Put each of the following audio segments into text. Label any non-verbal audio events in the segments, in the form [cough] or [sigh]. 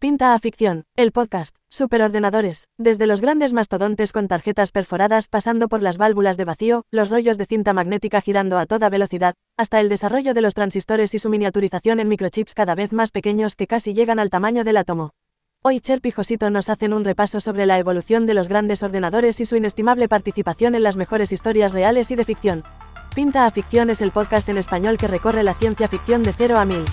Pinta a ficción, el podcast, superordenadores, desde los grandes mastodontes con tarjetas perforadas pasando por las válvulas de vacío, los rollos de cinta magnética girando a toda velocidad, hasta el desarrollo de los transistores y su miniaturización en microchips cada vez más pequeños que casi llegan al tamaño del átomo. Hoy Cherp y nos hacen un repaso sobre la evolución de los grandes ordenadores y su inestimable participación en las mejores historias reales y de ficción. Pinta a ficción es el podcast en español que recorre la ciencia ficción de 0 a 1000.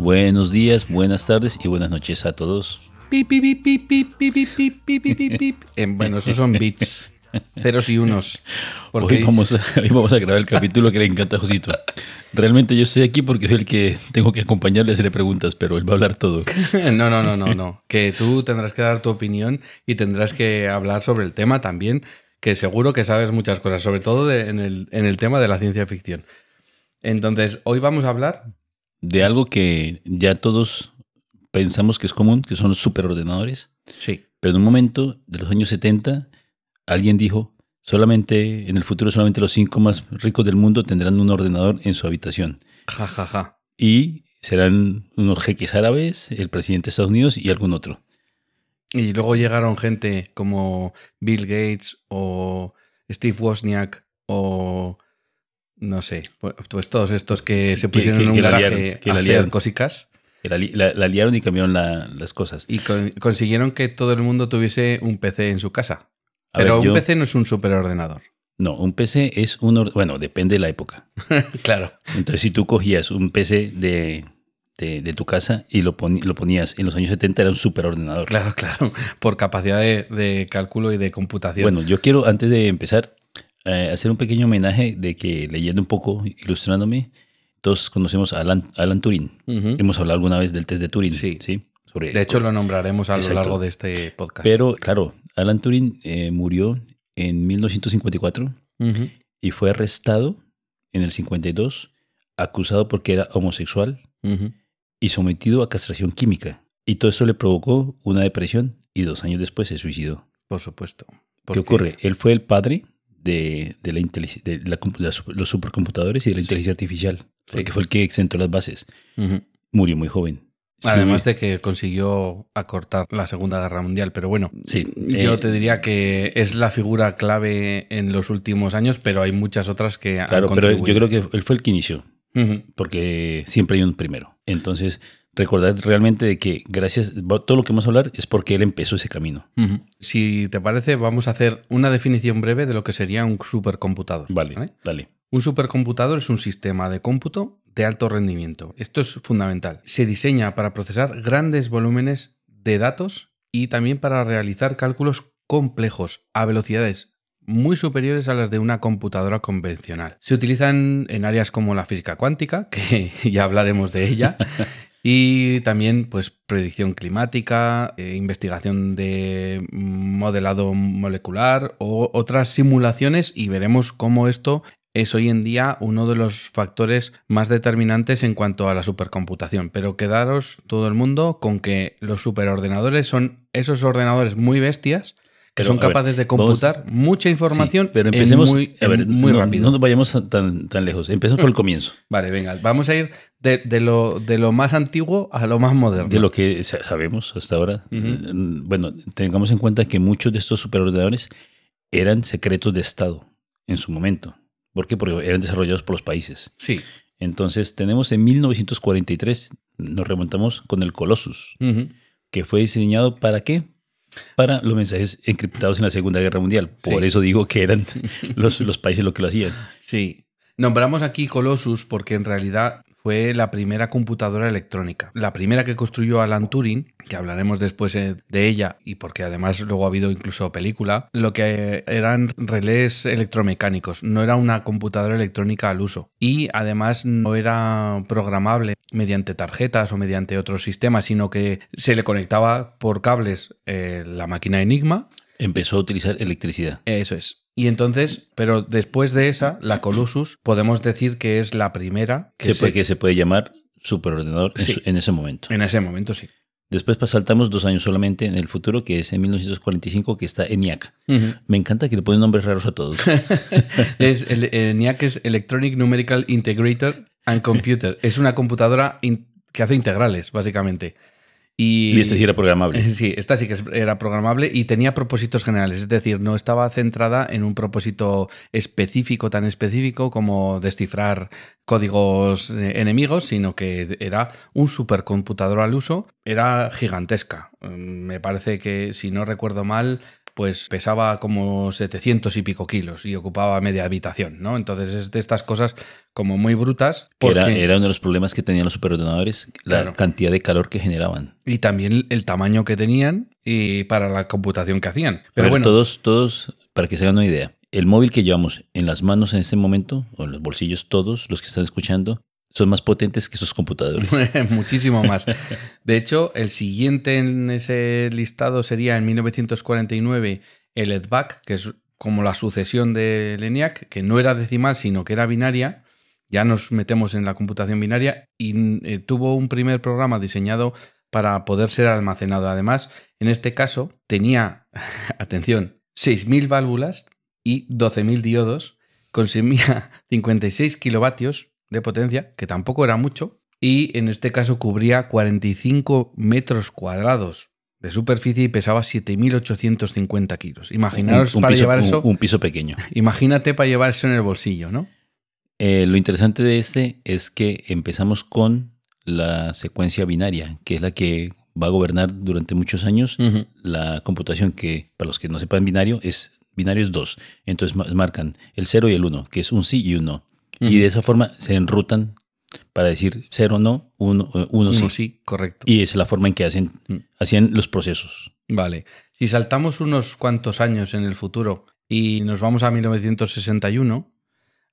Buenos días, buenas tardes y buenas noches a todos. Bueno, esos son bits. Ceros y unos. Hoy, vamos a, grabar el capítulo que le encanta a Josito. Realmente yo estoy aquí porque soy el que tengo que acompañarle a hacerle preguntas, pero él va a hablar todo. No, no, no, no, no. Que tú tendrás que dar tu opinión y tendrás que hablar sobre el tema también, que seguro que sabes muchas cosas, sobre todo en, el, en el tema de la ciencia ficción. Entonces, hoy vamos a hablar de algo que ya todos pensamos que es común, que son los superordenadores, Sí. pero en un momento de los años 70 alguien dijo, solamente en el futuro solamente los cinco más ricos del mundo tendrán un ordenador en su habitación. Ja, ja, ja. Y serán unos jeques árabes, el presidente de Estados Unidos y algún otro. Y luego llegaron gente como Bill Gates o Steve Wozniak o no sé, pues- pues todos estos que se pusieron que- en un garaje liaron, que a la hacer liaron. cosicas La, li- la- la liaron y cambiaron la- las cosas. y con- consiguieron que todo el mundo tuviese un PC en su casa. A Pero ver, un yo- PC no es un superordenador. No, un PC es un... Bueno, depende de la época. [laughs] Claro. Entonces, si tú cogías un PC de, de, de tu casa y lo, lo ponías en los años 70, era un superordenador. Claro, claro. Por capacidad de, de cálculo y de computación. Bueno, yo quiero, antes de empezar, eh, hacer un pequeño homenaje de que leyendo un poco, ilustrándome, todos conocemos a Alan, Alan Turing. Hemos hablado alguna vez del test de Turing. Sí. Sobre, de hecho, lo nombraremos a lo largo de este podcast. Pero, claro, Alan Turing eh, murió en 1954 Ujú. y fue arrestado en el 52, acusado porque era homosexual y sometido a castración química. Y todo eso le provocó una depresión y dos años después se suicidó. Por supuesto. ¿Qué ocurre? Él fue el padre de, de la inteligencia- de la super- los supercomputadores y de la inteligencia artificial, Sí. porque fue el que sentó las bases. Murió muy joven. Sí, Además de que consiguió acortar la Segunda Guerra Mundial. Pero bueno, Sí, yo eh, te diría que es la figura clave en los últimos años, pero hay muchas otras que han claro, pero yo creo que él fue el que inició, porque siempre hay un primero. Entonces, recordad realmente de que gracias, todo lo que vamos a hablar es porque él empezó ese camino. Si te parece, vamos a hacer una definición breve de lo que sería un supercomputador. Vale, dale. Un supercomputador es un sistema de cómputo de alto rendimiento. Esto es fundamental. Se diseña para procesar grandes volúmenes de datos y también para realizar cálculos complejos a velocidades muy superiores a las de una computadora convencional. Se utilizan en áreas como la física cuántica, que [laughs] ya hablaremos de ella, [laughs] y también pues predicción climática, eh, investigación de modelado molecular o otras simulaciones y veremos cómo esto es hoy en día uno de los factores más determinantes en cuanto a la supercomputación. Pero quedaros todo el mundo con que los superordenadores son esos ordenadores muy bestias que Pero, son ver, capaces de vamos- computar mucha información Sí, pero empecemos muy, a ver, en muy no, rápido. No nos vayamos tan, tan lejos. Empecemos por el comienzo. Vale, venga, vamos a ir de, de lo, de lo más antiguo a lo más moderno. De lo que sa- sabemos hasta ahora, eh, bueno, tengamos en cuenta que muchos de estos superordenadores eran secretos de Estado en su momento. ¿Por qué? Porque eran desarrollados por los países. Sí. Entonces, tenemos en 1943, nos remontamos con el Colossus, que fue diseñado para qué? Para los mensajes encriptados en la Segunda Guerra Mundial. Por Sí. eso digo que eran [laughs] los, los países los que lo hacían. Sí. Nombramos aquí Colossus porque en realidad fue la primera computadora electrónica. La primera que construyó Alan Turing, que hablaremos después eh, de ella y porque además luego ha habido incluso película, lo que eran relés electromecánicos, no era una computadora electrónica al uso. Y además no era programable mediante tarjetas o mediante otros sistemas, sino que se le conectaba por cables eh, la máquina Enigma. Empezó a utilizar electricidad. Eso es. Y entonces, pero después de esa, la Colossus, podemos decir que es la primera que se puede, que se puede llamar superordenador en Sí. su- en ese momento. En ese momento, sí. Después saltamos dos años solamente en el futuro, que es en 1945, que está ENIAC. Me encanta que le ponen nombres raros a todos. [laughs] [laughs] es el ENIAC es Electronic Numerical Integrator and Computer. Es una computadora in- que hace integrales, básicamente. Y, Y este sí era programable. Sí, esta sí que era programable y tenía propósitos generales, es decir, no estaba centrada en un propósito específico, tan específico como descifrar códigos eh, enemigos, sino que era un supercomputador al uso, era gigantesca. Mm, Me parece que, si no recuerdo mal, pues pesaba como 700 y pico kilos y ocupaba media habitación, ¿no? Entonces es de estas cosas como muy brutas. Era, porque- era uno de los problemas que tenían los superordenadores, la Claro. cantidad de calor que generaban. Y también el tamaño que tenían y para la computación que hacían. Pero Pero bueno, todos, todos, para que se hagan una idea, el móvil que llevamos en las manos en este momento, o en los bolsillos todos, los que están escuchando, son más potentes que esos computadores. [laughs] muchísimo más. De hecho, el siguiente en ese listado sería en 1949 el EDVAC, que es como la sucesión del ENIAC, que no era decimal, sino que era binaria. Ya nos metemos en la computación binaria y eh, tuvo un primer programa diseñado para poder ser almacenado. Además, en este caso tenía, [laughs] atención, 6.000 válvulas y 12.000 diodos, consumía 56 kilovatios de potencia, que tampoco era mucho, y en este caso cubría 45 metros cuadrados de superficie y pesaba 7.850 kilos. Imaginaros Un- un para piso- llevar eso, un piso pequeño. imagínate para llevar eso en el bolsillo, ¿no? Eh, lo interesante de este es que empezamos con la secuencia binaria, que es la que va a gobernar durante muchos años la computación, que para los que no sepan binario, es binario es 2. Entonces ma- marcan el 0 y el 1, que es un sí y un no. Y de esa forma se enrutan para decir 0 no, 1 uno, Uno sí. sí, correcto. Y es la forma en que hacen, Mm. hacían los procesos. Vale. Si saltamos unos cuantos años en el futuro y nos vamos a 1961,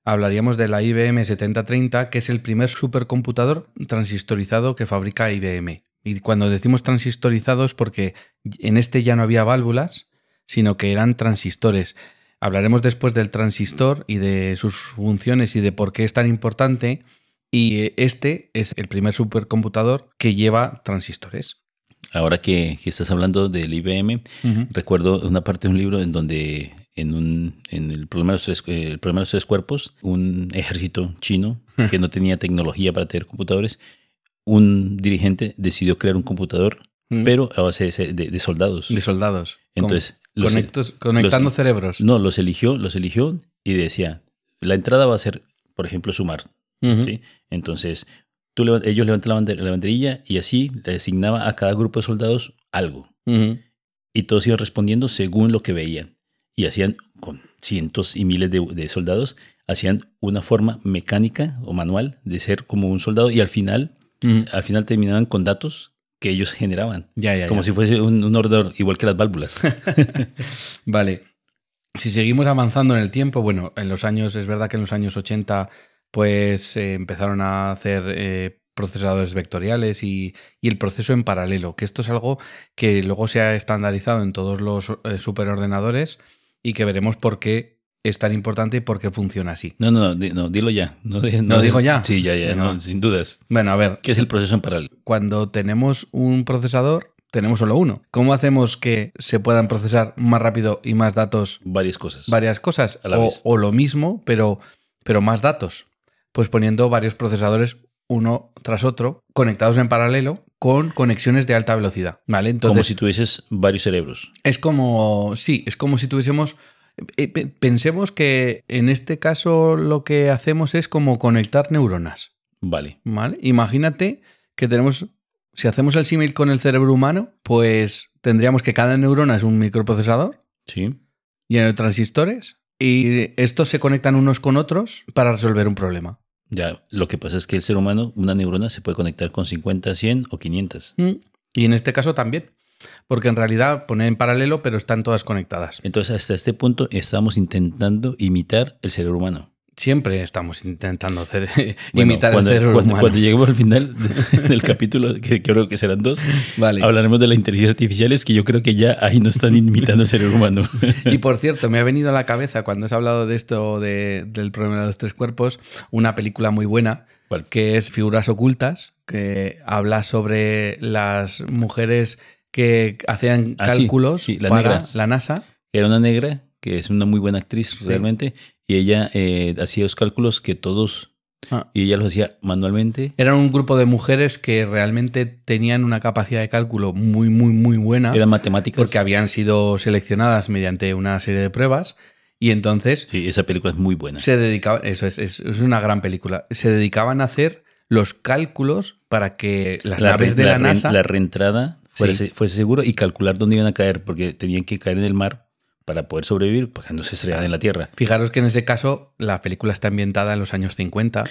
hablaríamos de la IBM 7030, que es el primer supercomputador transistorizado que fabrica IBM. Y cuando decimos transistorizado es porque en este ya no había válvulas, sino que eran transistores. Hablaremos después del transistor y de sus funciones y de por qué es tan importante. Y eh, este es el primer supercomputador que lleva transistores. Ahora que, que estás hablando del IBM, recuerdo una parte de un libro en donde en, un, en el, problema de los tres, eh, el problema de los tres cuerpos, un ejército chino [laughs] que no tenía tecnología para tener computadores, un dirigente decidió crear un computador, Mm. pero a base de, de- de soldados. De soldados. Entonces, los- conectos- conectando los- cerebros. No, los eligió, los eligió y decía, la entrada va a ser, por ejemplo, sumar. Entonces, tú ellos levantan la, bander- la banderilla y así le asignaba a cada grupo de soldados algo. Y todos iban respondiendo según lo que veían. Y hacían, con cientos y miles de, de soldados, hacían una forma mecánica o manual de ser como un soldado y al final, al final terminaban con datos que ellos generaban. Ya, ya, Como ya. si fuese un, un ordenador, igual que las válvulas. [laughs] Vale. Si seguimos avanzando en el tiempo, bueno, en los años, es verdad que en los años 80, pues eh, empezaron a hacer eh, procesadores vectoriales y, y el proceso en paralelo, que esto es algo que luego se ha estandarizado en todos los eh, superordenadores y que veremos por qué es tan importante y por qué funciona así. No, no, no, di- no, dilo ya. No, de- ¿No digo ya? Sí, ya, ya, no, sin dudas. Bueno, a ver, ¿Qué es el proceso en paralelo? cuando tenemos un procesador, tenemos solo uno. ¿Cómo hacemos que se puedan procesar más rápido y más datos Varias cosas. varias cosas? A la o, vez. o lo mismo, pero, pero más datos. Pues poniendo varios procesadores uno tras otro, conectados en paralelo, con conexiones de alta velocidad. ¿Vale? Como Entonces, si tuvieses varios cerebros. es como. Sí, es como si tuviésemos. Eh, pe- Pensemos que en este caso lo que hacemos es como conectar neuronas. Vale. ¿Vale? Imagínate que tenemos, si hacemos el símil con el cerebro humano, pues tendríamos que cada neurona es un microprocesador Sí. lleno de transistores y estos se conectan unos con otros para resolver un problema. Ya, lo que pasa es que el ser humano, una neurona se puede conectar con 50, 100 o 500. Mm. Y en este caso también. Porque en realidad pone en paralelo, pero están todas conectadas. Entonces, hasta este punto estamos intentando imitar el cerebro humano. Siempre estamos intentando hacer, [laughs] Bueno, imitar cuando, el cerebro cuando- humano. cuando lleguemos al final [laughs] del capítulo, que creo que serán dos, Vale. hablaremos de la inteligencia artificial, es que yo creo que ya ahí no están imitando el cerebro humano. [laughs] Y por cierto, me ha venido a la cabeza cuando has hablado de esto de- del problema de los tres cuerpos, una película muy buena ¿Cuál? que es Figuras Ocultas, que habla sobre las mujeres que hacían Ah, sí, cálculos sí, las para negras. la NASA. Era una negra, que es una muy buena actriz realmente, y ella eh, hacía los cálculos que todos, Ah. y ella los hacía manualmente. Eran un grupo de mujeres que realmente tenían una capacidad de cálculo muy, muy, muy buena. Eran matemáticas. porque habían sido seleccionadas mediante una serie de pruebas y entonces Sí, esa película es muy buena. se dedicaban, eso es, es, es una gran película, se dedicaban a hacer los cálculos para que las naves re- de la, re- NASA... la reentrada fuera, Sí. se- fuese seguro y calcular dónde iban a caer, porque tenían que caer en el mar para poder sobrevivir, porque no se estrellaban en la tierra. Fijaros que en ese caso la película está ambientada en los años 50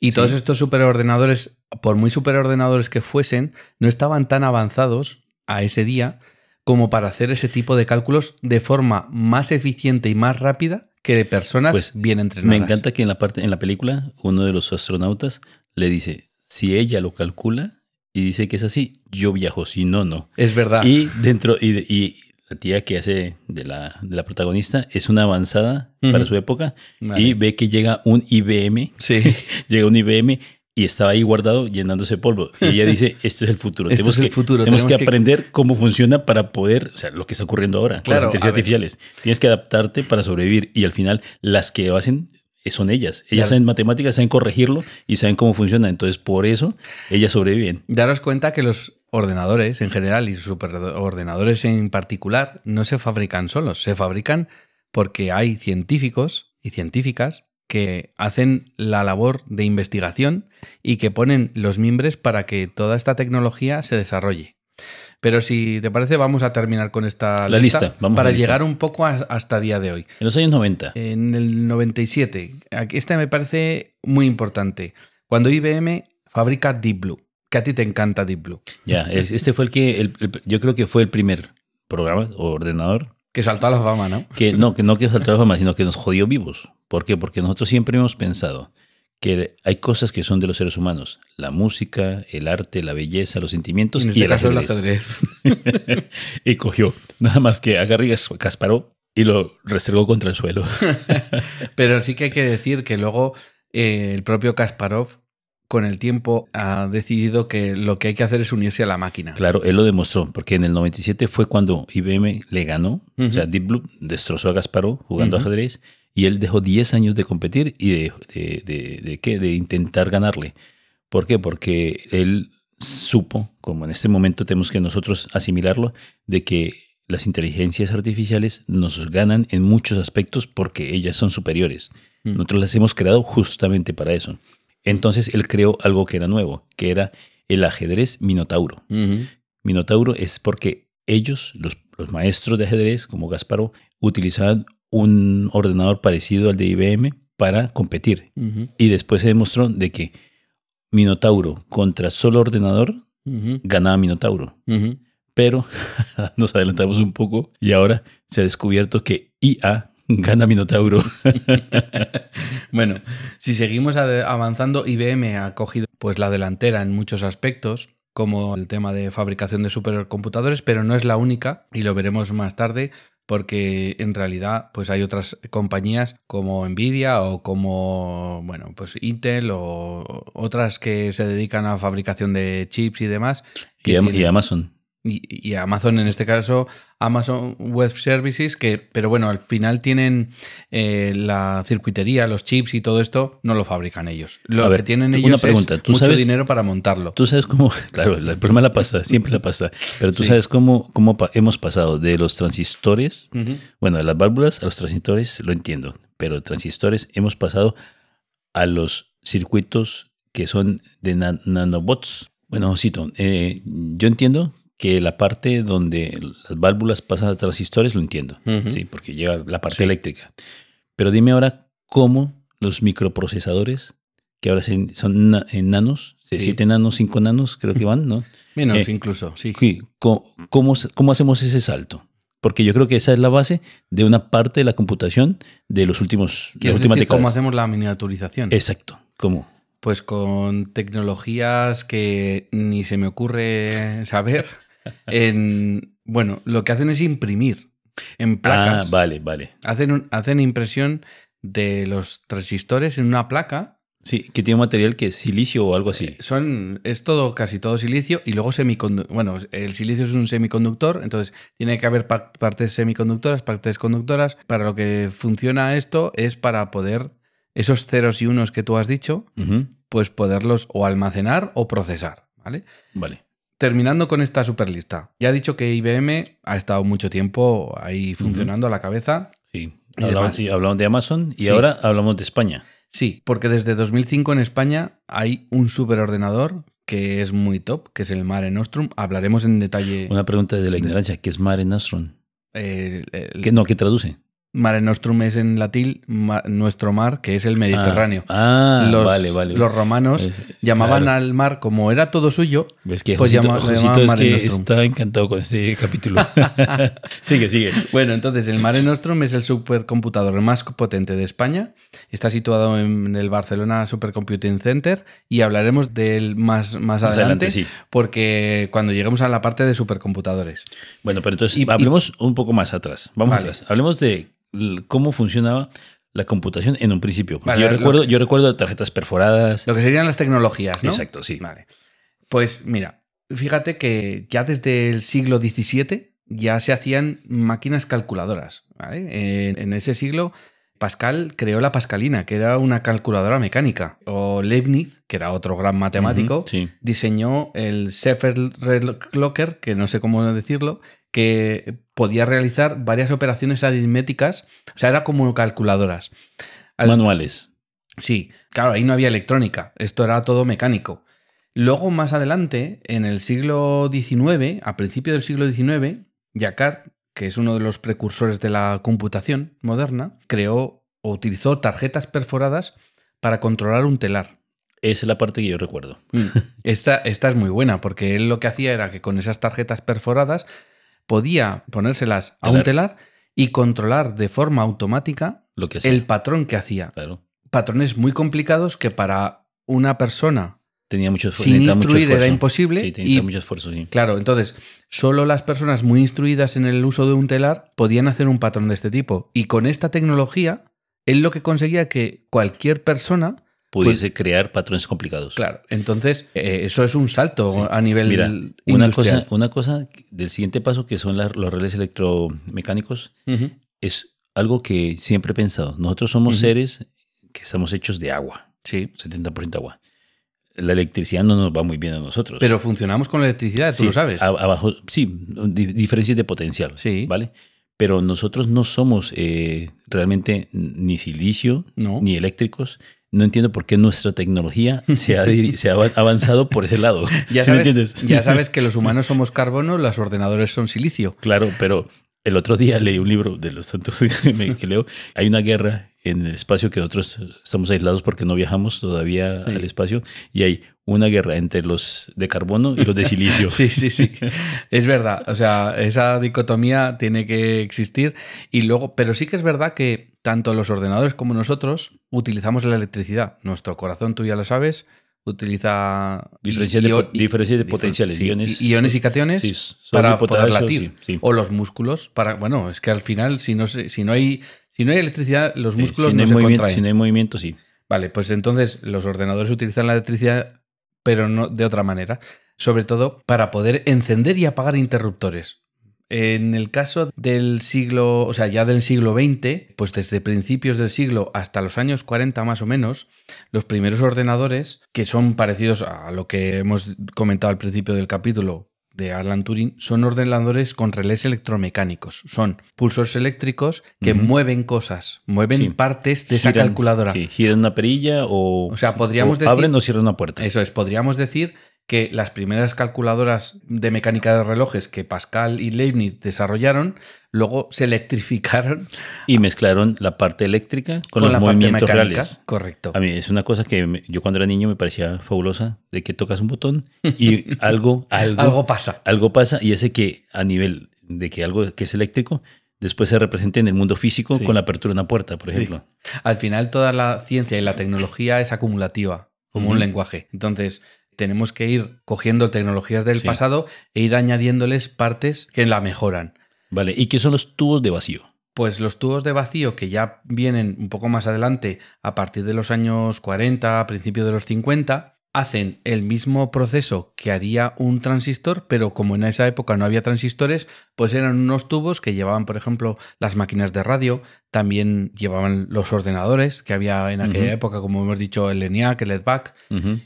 y todos estos superordenadores, por muy superordenadores que fuesen, no estaban tan avanzados a ese día como para hacer ese tipo de cálculos de forma más eficiente y más rápida que personas Pues, bien entrenadas. Me encanta que en la parte en la película uno de los astronautas le dice, si ella lo calcula y dice que es así, yo viajo, si no, no. Es verdad. Y dentro, y, la tía que hace de la, de la protagonista es una avanzada para su época Vale. y ve que llega un IBM, Sí. [laughs] llega un IBM y estaba ahí guardado llenándose polvo. Y ella dice, [laughs] esto es el futuro. Esto tenemos es el que, futuro, Tenemos, tenemos que, que- aprender cómo funciona para poder, o sea, lo que está ocurriendo ahora Claro, las inteligencias ver. artificiales. Tienes que adaptarte para sobrevivir y al final las que lo hacen son ellas. Ellas Claro. saben matemáticas, saben corregirlo y saben cómo funciona. Entonces, por eso ellas sobreviven. Daros cuenta que los ordenadores en general y superordenadores en particular no se fabrican solos, se fabrican porque hay científicos y científicas que hacen la labor de investigación y que ponen los mimbres para que toda esta tecnología se desarrolle. Pero si te parece, vamos a terminar con esta La lista, vamos para lista. llegar un poco a- hasta día de hoy. En los años 90, En el 97, aquí- esta me parece muy importante. Cuando IBM fabrica Deep Blue, que a ti te encanta Deep Blue, ya, es- este fue el que, el- el- yo creo que fue el primer programa o ordenador que saltó a la fama, ¿no? que no, que no que saltó a la fama, sino que nos jodió vivos. ¿Por qué? Porque nosotros siempre hemos pensado que hay cosas que son de los seres humanos. La música, el arte, la belleza, los sentimientos En y este el caso el ajedrez. ajedrez. [laughs] y cogió nada más que a Garry Kasparov y lo restregó contra el suelo. [laughs] Pero sí que hay que decir que luego eh, el propio Kasparov, con el tiempo, ha decidido que lo que hay que hacer es unirse a la máquina. Claro, él lo demostró, porque en el 97 fue cuando IBM le ganó, o sea. Deep Blue destrozó a Kasparov jugando ajedrez y él dejó 10 años de competir y de, de, de- de qué? de intentar ganarle. ¿Por qué? Porque él supo, como en este momento tenemos que nosotros asimilarlo, de que las inteligencias artificiales nos ganan en muchos aspectos porque ellas son superiores. Mm. Nosotros las hemos creado justamente para eso. Entonces él creó algo que era nuevo, que era el ajedrez minotauro. Minotauro es porque ellos, los, los maestros de ajedrez, como Gasparo, utilizaban un ordenador parecido al de IBM para competir. Y después se demostró de que Minotauro contra solo ordenador ganaba Minotauro. Pero [laughs] nos adelantamos un poco y ahora se ha descubierto que IA [laughs] gana Minotauro. [laughs] Bueno, si seguimos avanzando, IBM ha cogido pues la delantera en muchos aspectos, como el tema de fabricación de supercomputadores, pero no es la única y lo veremos más tarde porque en realidad pues hay otras compañías como Nvidia o como bueno, pues Intel o otras que se dedican a fabricación de chips y demás y, Amazon. Y, y Amazon, en este caso, Amazon Web Services, que, pero bueno, al final tienen eh, la circuitería, los chips y todo esto, no lo fabrican ellos. Lo A ver, que tienen una ellos pregunta, es ¿tú mucho sabes- dinero para montarlo. Tú sabes cómo, [laughs] claro, el problema es la pasta, siempre la pasta, pero tú Sí. sabes cómo, cómo pa- hemos pasado de los transistores, bueno, de las válvulas a los transistores, lo entiendo, pero transistores hemos pasado a los circuitos que son de na- nanobots. Bueno, cito, eh, yo entiendo que la parte donde las válvulas pasan a transistores lo entiendo, sí, porque llega la parte Sí. eléctrica. Pero dime ahora cómo los microprocesadores que ahora son na- en nanos, de Sí. 7 nanos, 5 nanos, creo que van, ¿no? [laughs] Menos Eh, incluso, sí. ¿Cómo, cómo, hacemos ese salto? Porque yo creo que esa es la base de una parte de la computación de los últimos de las ¿Quieres últimas decir cómo hacemos la miniaturización? Exacto. ¿Cómo? Pues con tecnologías que ni se me ocurre saber. En, bueno, lo que hacen es imprimir en Ah, placas. vale, vale. hacen, un- hacen impresión de los transistores en una placa. Sí, que tiene un material que es silicio o algo así. Son, es todo, casi todo silicio y luego semiconductor. Bueno, el silicio es un semiconductor, entonces tiene que haber pa- partes semiconductoras, partes conductoras. Para lo que funciona esto es para poder, esos ceros y unos que tú has dicho, pues poderlos o almacenar o procesar, ¿vale? Vale. Terminando con esta superlista. Ya he dicho que IBM ha estado mucho tiempo ahí funcionando a la cabeza. Sí. Y Hablamos, de Amazon y Sí. ahora hablamos de España. Sí, porque desde 2005 en España hay un superordenador que es muy top, que es el Mare Nostrum. Hablaremos en detalle. Una pregunta de la ignorancia, ¿qué es Mare Nostrum? eh, el- ¿Qué, no, ¿qué traduce? Mare Nostrum es en latín ma- nuestro mar, que es el Mediterráneo. Ah, ah, los, vale, vale. los romanos Es- llamaban claro. al mar, como era todo suyo, Ves que pues Josito, llama- Josito llamaban es Mare que Nostrum. está encantado con este [laughs] capítulo. [laughs] sigue, sigue. Bueno, entonces el Mare Nostrum es el supercomputador más potente de España. Está situado en el Barcelona Supercomputing Center y hablaremos de él más, más, Más adelante, adelante, sí. porque cuando lleguemos a la parte de supercomputadores. Bueno, pero entonces Y- y- hablemos un poco más atrás. Vamos Vale. atrás. Hablemos de cómo funcionaba la computación en un principio. Vale, yo, recuerdo, que- yo recuerdo tarjetas perforadas. Lo que serían las tecnologías, ¿no? Exacto, sí. Vale. Pues mira, fíjate que ya desde el siglo XVII ya se hacían máquinas calculadoras. ¿vale? En, en ese siglo, Pascal creó la Pascalina, que era una calculadora mecánica. O Leibniz, que era otro gran matemático, sí. diseñó el Clocker, que no sé cómo decirlo, que podía realizar varias operaciones aritméticas. O sea, era como calculadoras. Al- Manuales. Sí, claro, ahí no había electrónica, esto era todo mecánico. Luego, más adelante, en el siglo XIX, a principios del siglo XIX, Jacquard, que es uno de los precursores de la computación moderna, creó o utilizó tarjetas perforadas para controlar un telar. Esa es la parte que yo recuerdo. Esta, esta es muy buena, porque él lo que hacía era que con esas tarjetas perforadas podía ponérselas a un Telar. y controlar de forma automática Lo que el patrón que hacía. Claro. Patrones muy complicados que para una persona Tenía mucho, sin mucho instruir era imposible. Sí, y tenía mucho esfuerzo, sí. claro, entonces, solo las personas muy instruidas en el uso de un telar podían hacer un patrón de este tipo. Y con esta tecnología, él lo que conseguía que cualquier persona. Pudiese crear patrones complicados. Claro, entonces, eh, eso es un salto Sí. a nivel Mira, una cosa, una cosa del siguiente paso que son la- los relés electromecánicos es algo que siempre he pensado. Nosotros somos seres que estamos hechos de agua, Sí. 70% agua. La electricidad no nos va muy bien a nosotros. Pero funcionamos con la electricidad, tú Sí, lo sabes. abajo, sí, di- diferencias de potencial. Sí. ¿Vale? Pero nosotros no somos eh, realmente ni silicio No. ni eléctricos. No entiendo por qué nuestra tecnología se ha, diri- se ha avanzado por ese lado. [laughs] Ya, ¿Sí me sabes, ya sabes que los [laughs] humanos somos carbono, los ordenadores son silicio. Claro, pero el otro día leí un libro de los tantos [laughs] que, me- que leo. Hay una guerra en el espacio que nosotros estamos aislados porque no viajamos todavía Sí. al espacio y hay una guerra entre los de carbono y los de silicio. Sí, sí, sí. Es verdad. O sea, esa dicotomía tiene que existir. Y luego, pero sí que es verdad que tanto los ordenadores como nosotros utilizamos la electricidad. Nuestro corazón, tú ya lo sabes, utiliza Diferencias de po- potenciales, sí, iones. iones y cationes Sí, para poder latir. sí. O los músculos para. Bueno, es que al final, si no, si no hay. Si no hay electricidad, los músculos si no, hay se contraen. si no hay movimiento, sí. Vale, pues entonces los ordenadores utilizan la electricidad, pero no de otra manera. Sobre todo para poder encender y apagar interruptores. En el caso del siglo, o sea, ya del siglo XX, pues desde principios del siglo hasta los años 40 más o menos, los primeros ordenadores, que son parecidos a lo que hemos comentado al principio del capítulo de Alan Turing, son ordenadores con relés electromecánicos. Son pulsos eléctricos que mueven cosas, mueven Sí. partes de esa calculadora. Sí, giran una perilla o, O sea, podríamos o decir- abren o cierran una puerta. Eso es, podríamos decir que las primeras calculadoras de mecánica de relojes que Pascal y Leibniz desarrollaron, luego se electrificaron Y mezclaron la parte eléctrica con, con, los la parte movimientos mecánica. reales. Correcto. A mí es una cosa que me- yo cuando era niño me parecía fabulosa, de que tocas un botón y [laughs] algo, algo, Algo pasa. algo pasa y ese que a nivel de que algo que es eléctrico, después se representa en el mundo físico Sí. con la apertura de una puerta, por ejemplo. Al final toda la ciencia y la tecnología es acumulativa, como un lenguaje. Entonces, tenemos que ir cogiendo tecnologías del Sí. pasado e ir añadiéndoles partes que la mejoran. Vale, ¿y qué son los tubos de vacío? Pues los tubos de vacío que ya vienen un poco más adelante, a partir de los años 40, a principios de los 50, hacen el mismo proceso que haría un transistor, pero como en esa época no había transistores, pues eran unos tubos que llevaban, por ejemplo, las máquinas de radio, también llevaban los ordenadores que había en aquella época, como hemos dicho, el ENIAC, el EDVAC,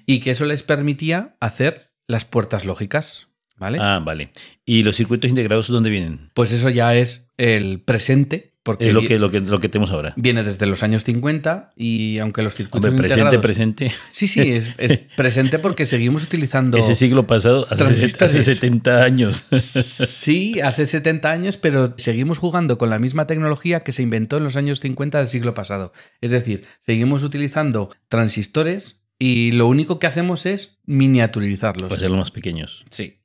y que eso les permitía hacer las puertas lógicas, ¿vale? Ah, vale. ¿Y los circuitos integrados dónde vienen? Pues eso ya es el presente, porque Es lo que, lo que, lo que tenemos ahora. viene desde los años 50 y aunque los circuitos Hombre, presente, presente. Sí, sí, es, es [laughs] presente porque seguimos utilizando... Ese siglo pasado, hace, hace 70 años. [laughs] Sí, hace 70 años, pero seguimos jugando con la misma tecnología que se inventó en los años 50 del siglo pasado. Es decir, seguimos utilizando transistores y lo único que hacemos es miniaturizarlos. Para hacerlos más pequeños. Sí.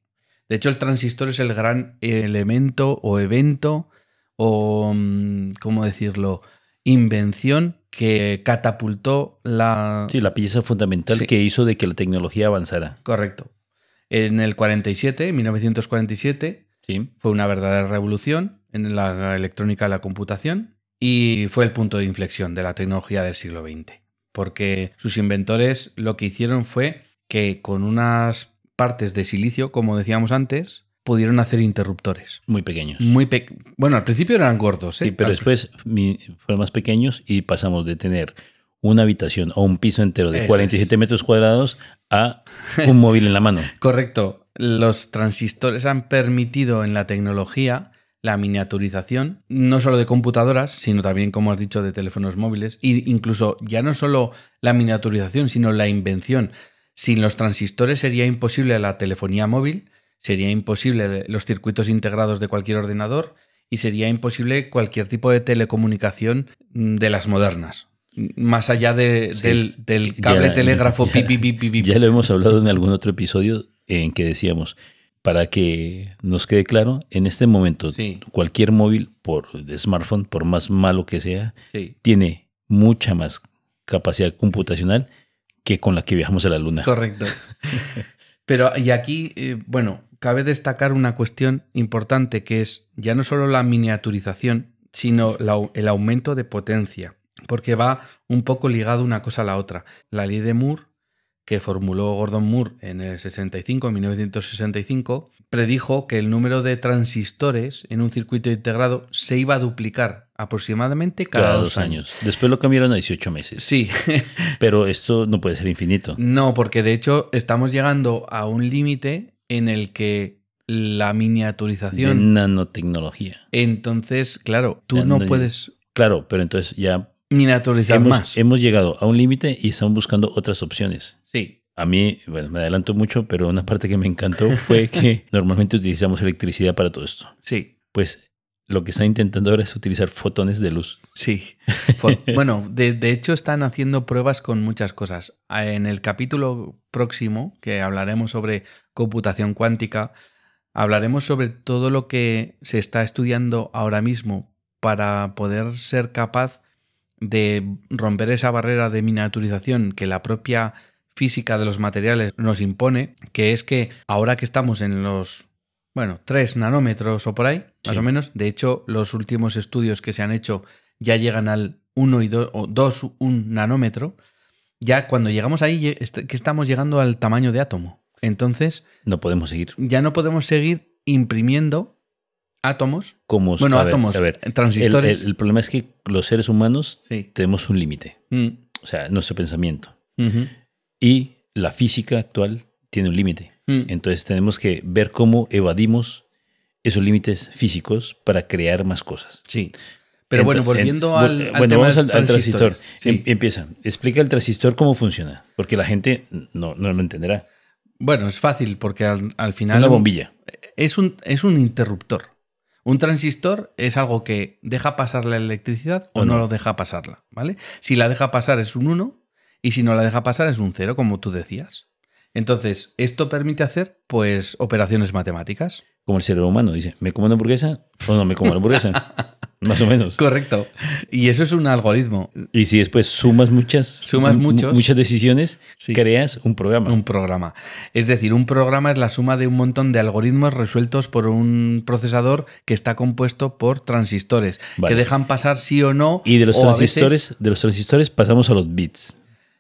De hecho, el transistor es el gran elemento o evento o, mm, ¿cómo decirlo?, invención que catapultó la... Sí, la pieza fundamental Sí. que hizo de que la tecnología avanzara. Correcto. En el 47, 1947, Sí. fue una verdadera revolución en la electrónica y la computación y fue el punto de inflexión de la tecnología del siglo XX. Porque sus inventores lo que hicieron fue que con unas partes de silicio, como decíamos antes, pudieron hacer interruptores. Muy pequeños. Muy pe- bueno, al principio eran gordos, ¿eh? Sí, pero Al- después fueron más pequeños y pasamos de tener una habitación o un piso entero de Eso 47 es. metros cuadrados a un móvil en la mano. [laughs] Correcto. Los transistores han permitido en la tecnología la miniaturización, no solo de computadoras, sino también, como has dicho, de teléfonos móviles, e incluso ya no solo la miniaturización, sino la invención. Sin los transistores sería imposible la telefonía móvil, sería imposible los circuitos integrados de cualquier ordenador y sería imposible cualquier tipo de telecomunicación mm, de las modernas. Más allá de- Sí. del, del cable Ya- telégrafo ya- pi, pi, pi, pi, pi. Ya lo hemos hablado en algún otro episodio en que decíamos, para que nos quede claro, en este momento Sí. cualquier móvil por smartphone, por más malo que sea, Sí. tiene mucha más capacidad computacional que con la que viajamos a la luna. Correcto. [laughs] Pero y aquí, eh, bueno, cabe destacar una cuestión importante que es ya no solo la miniaturización, sino la- el aumento de potencia, porque va un poco ligado una cosa a la otra. La ley de Moore, que formuló Gordon Moore en el 65, en 1965, predijo que el número de transistores en un circuito integrado se iba a duplicar aproximadamente cada, Cada dos años. Después lo cambiaron a 18 meses. Sí, [laughs] Pero esto no puede ser infinito. No, porque de hecho estamos llegando a un límite en el que la De miniaturización. nanotecnología. Entonces, claro, tú no no- puedes Claro, pero entonces ya miniaturizar hemos, más. hemos llegado a un límite y estamos buscando otras opciones. Sí, A mí, bueno, me adelanto mucho, pero una parte que me encantó fue [laughs] que normalmente utilizamos electricidad para todo esto. sí, Pues lo que están intentando ahora es utilizar fotones de luz. sí. [laughs] Bueno, de, de hecho están haciendo pruebas con muchas cosas. En el capítulo próximo, que hablaremos sobre computación cuántica, hablaremos sobre todo lo que se está estudiando ahora mismo para poder ser capaz de romper esa barrera de miniaturización que la propia física de los materiales nos impone, que es que ahora que estamos en los, bueno, 3 nanómetros o por ahí, más o menos, de hecho los últimos estudios que se han hecho ya llegan al 1 y 2 o 2, 1 nanómetro, ya cuando llegamos ahí que estamos llegando al tamaño de átomo. Entonces No podemos seguir ya no podemos seguir imprimiendo átomos, como... bueno, a ver, átomos, a ver, transistores. el- el problema es que los seres humanos sí. tenemos un límite, Mm, o sea, nuestro pensamiento. Y la física actual tiene un límite. Mm. Entonces tenemos que ver cómo evadimos esos límites físicos para crear más cosas. Sí. Pero bueno, volviendo en- al, al bueno, tema vamos al, al transistor. transistores. Sí. Em- Empieza. Explica el transistor cómo funciona, porque la gente no, no lo entenderá. Bueno, es fácil porque al, al final... Una bombilla. Es un, es un interruptor. Un transistor es algo que deja pasar la electricidad o, O no. no. lo deja pasarla, ¿vale? Si la deja pasar es un 1 y si no la deja pasar es un 0, como tú decías. Entonces, esto permite hacer, pues, operaciones matemáticas. Como el cerebro humano. Dice, ¿me como una hamburguesa o no me como la hamburguesa? [laughs] Más o menos. Correcto. Y eso es un algoritmo, Y si después sumas muchas, Sumas mu- muchos. muchas decisiones, Sí. creas un programa. un programa. Es decir, un programa es la suma de un montón de algoritmos resueltos por un procesador que está compuesto por transistores, Vale. que dejan pasar sí o no. y de los veces- transistores, de los transistores pasamos a los bits.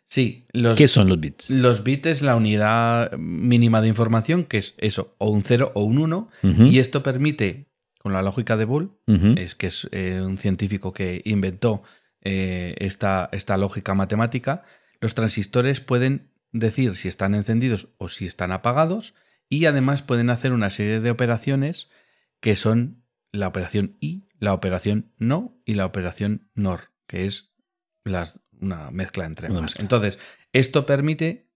Sí, los, ¿Qué son los bits? Los bits es la unidad mínima de información, que es eso, o un 0 o un 1, Ujú. y esto permite, con la lógica de Boole, es que es eh, un científico que inventó eh, esta, esta lógica matemática, los transistores pueden decir si están encendidos o si están apagados, y además pueden hacer una serie de operaciones que son la operación I, la operación no y la operación NOR, que es las, una mezcla entre ambas. Entonces, esto permite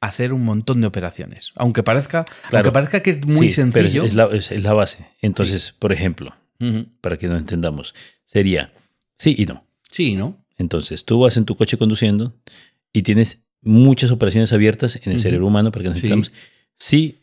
hacer un montón de operaciones. Aunque parezca, Claro. aunque parezca que es muy Sí, pero es- sencillo. es, la, es- es la base. Entonces, por ejemplo, para que nos entendamos, sería sí y no. Sí, ¿no? Entonces, tú vas en tu coche conduciendo y tienes muchas operaciones abiertas en el cerebro humano para que nos Sí. entendamos. Sí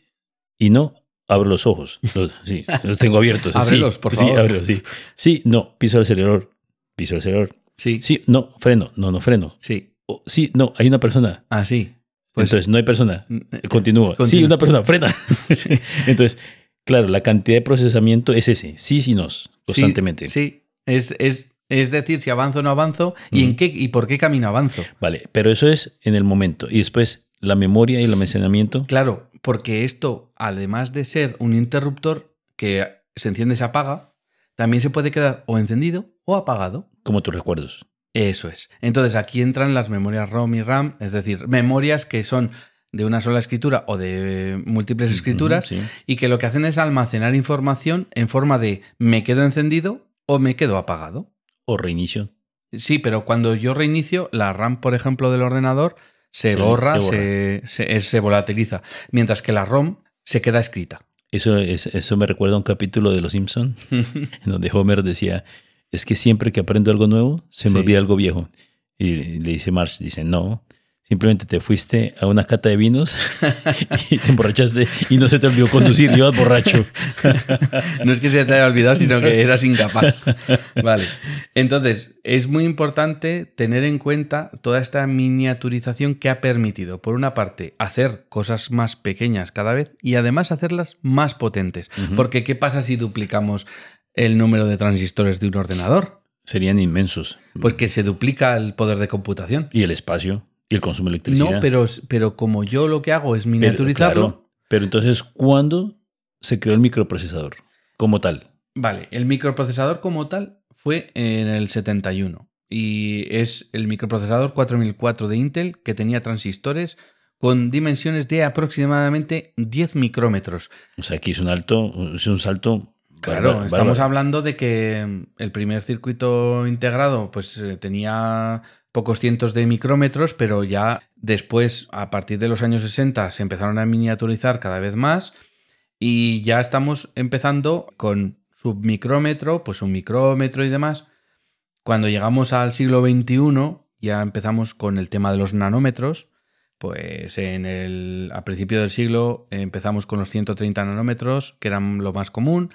y no, abro los ojos. Los, sí, los tengo abiertos. [laughs] Sí, Ábrelos, por sí, favor. ábrelos, sí. Sí, no, piso el acelerador. Piso el acelerador. Sí, Sí, no, freno. No, no freno. sí. O, sí, no, hay una persona. Así. Pues, Entonces, no hay persona. eh, Continúa. Sí, continúa. una persona, frena. [laughs] [laughs] Entonces, claro, la cantidad de procesamiento es ese. Sí, sí, no. Constantemente. Sí, sí. Es, es, es decir, si avanzo o no avanzo y en qué y por qué camino avanzo. Vale, pero eso es en el momento. Y después la memoria y el almacenamiento. Claro, porque esto, además de ser un interruptor que se enciende y se apaga, también se puede quedar o encendido o apagado. como tus recuerdos. Eso es. Entonces aquí entran las memorias ROM y RAM, es decir, memorias que son de una sola escritura o de múltiples escrituras sí. y que lo que hacen es almacenar información en forma de me quedo encendido o me quedo apagado. O reinicio. Sí, pero cuando yo reinicio, la RAM, por ejemplo, del ordenador se, Se- borra, se borra. se, se- se volatiliza, mientras que la ROM se queda escrita. Eso, es- eso me recuerda a un capítulo de Los Simpson [laughs] en donde Homer decía, es que siempre que aprendo algo nuevo, se me Sí. olvida algo viejo. Y le dice Marx, dice, no, simplemente te fuiste a una cata de vinos [laughs] [laughs] y te emborrachaste y no se te olvidó conducir, ibas borracho. [laughs] No es que se te haya olvidado, sino que eras incapaz. Vale. Entonces, es muy importante tener en cuenta toda esta miniaturización que ha permitido, por una parte, hacer cosas más pequeñas cada vez y además hacerlas más potentes. Porque, ¿qué pasa si duplicamos el número de transistores de un ordenador? Serían inmensos. Pues que se duplica el poder de computación. Y el espacio y el consumo de electricidad. No, pero, pero como yo lo que hago es Pero, miniaturizarlo, claro, pero entonces, ¿cuándo se creó el microprocesador? Como tal. Vale, el microprocesador como tal fue en el 71 y es el microprocesador 4004 de Intel que tenía transistores con dimensiones de aproximadamente 10 micrómetros. O sea, aquí es un alto, es un salto. Claro, bárbaro, estamos hablando de que el primer circuito integrado pues eh, tenía pocos cientos de micrómetros, pero ya después, a partir de los años 60, se empezaron a miniaturizar cada vez más y ya estamos empezando con submicrómetro, pues un micrómetro y demás. Cuando llegamos al siglo XXI, ya empezamos con el tema de los nanómetros. Pues en el, a principio del siglo empezamos con los 130 nanómetros, que eran lo más común,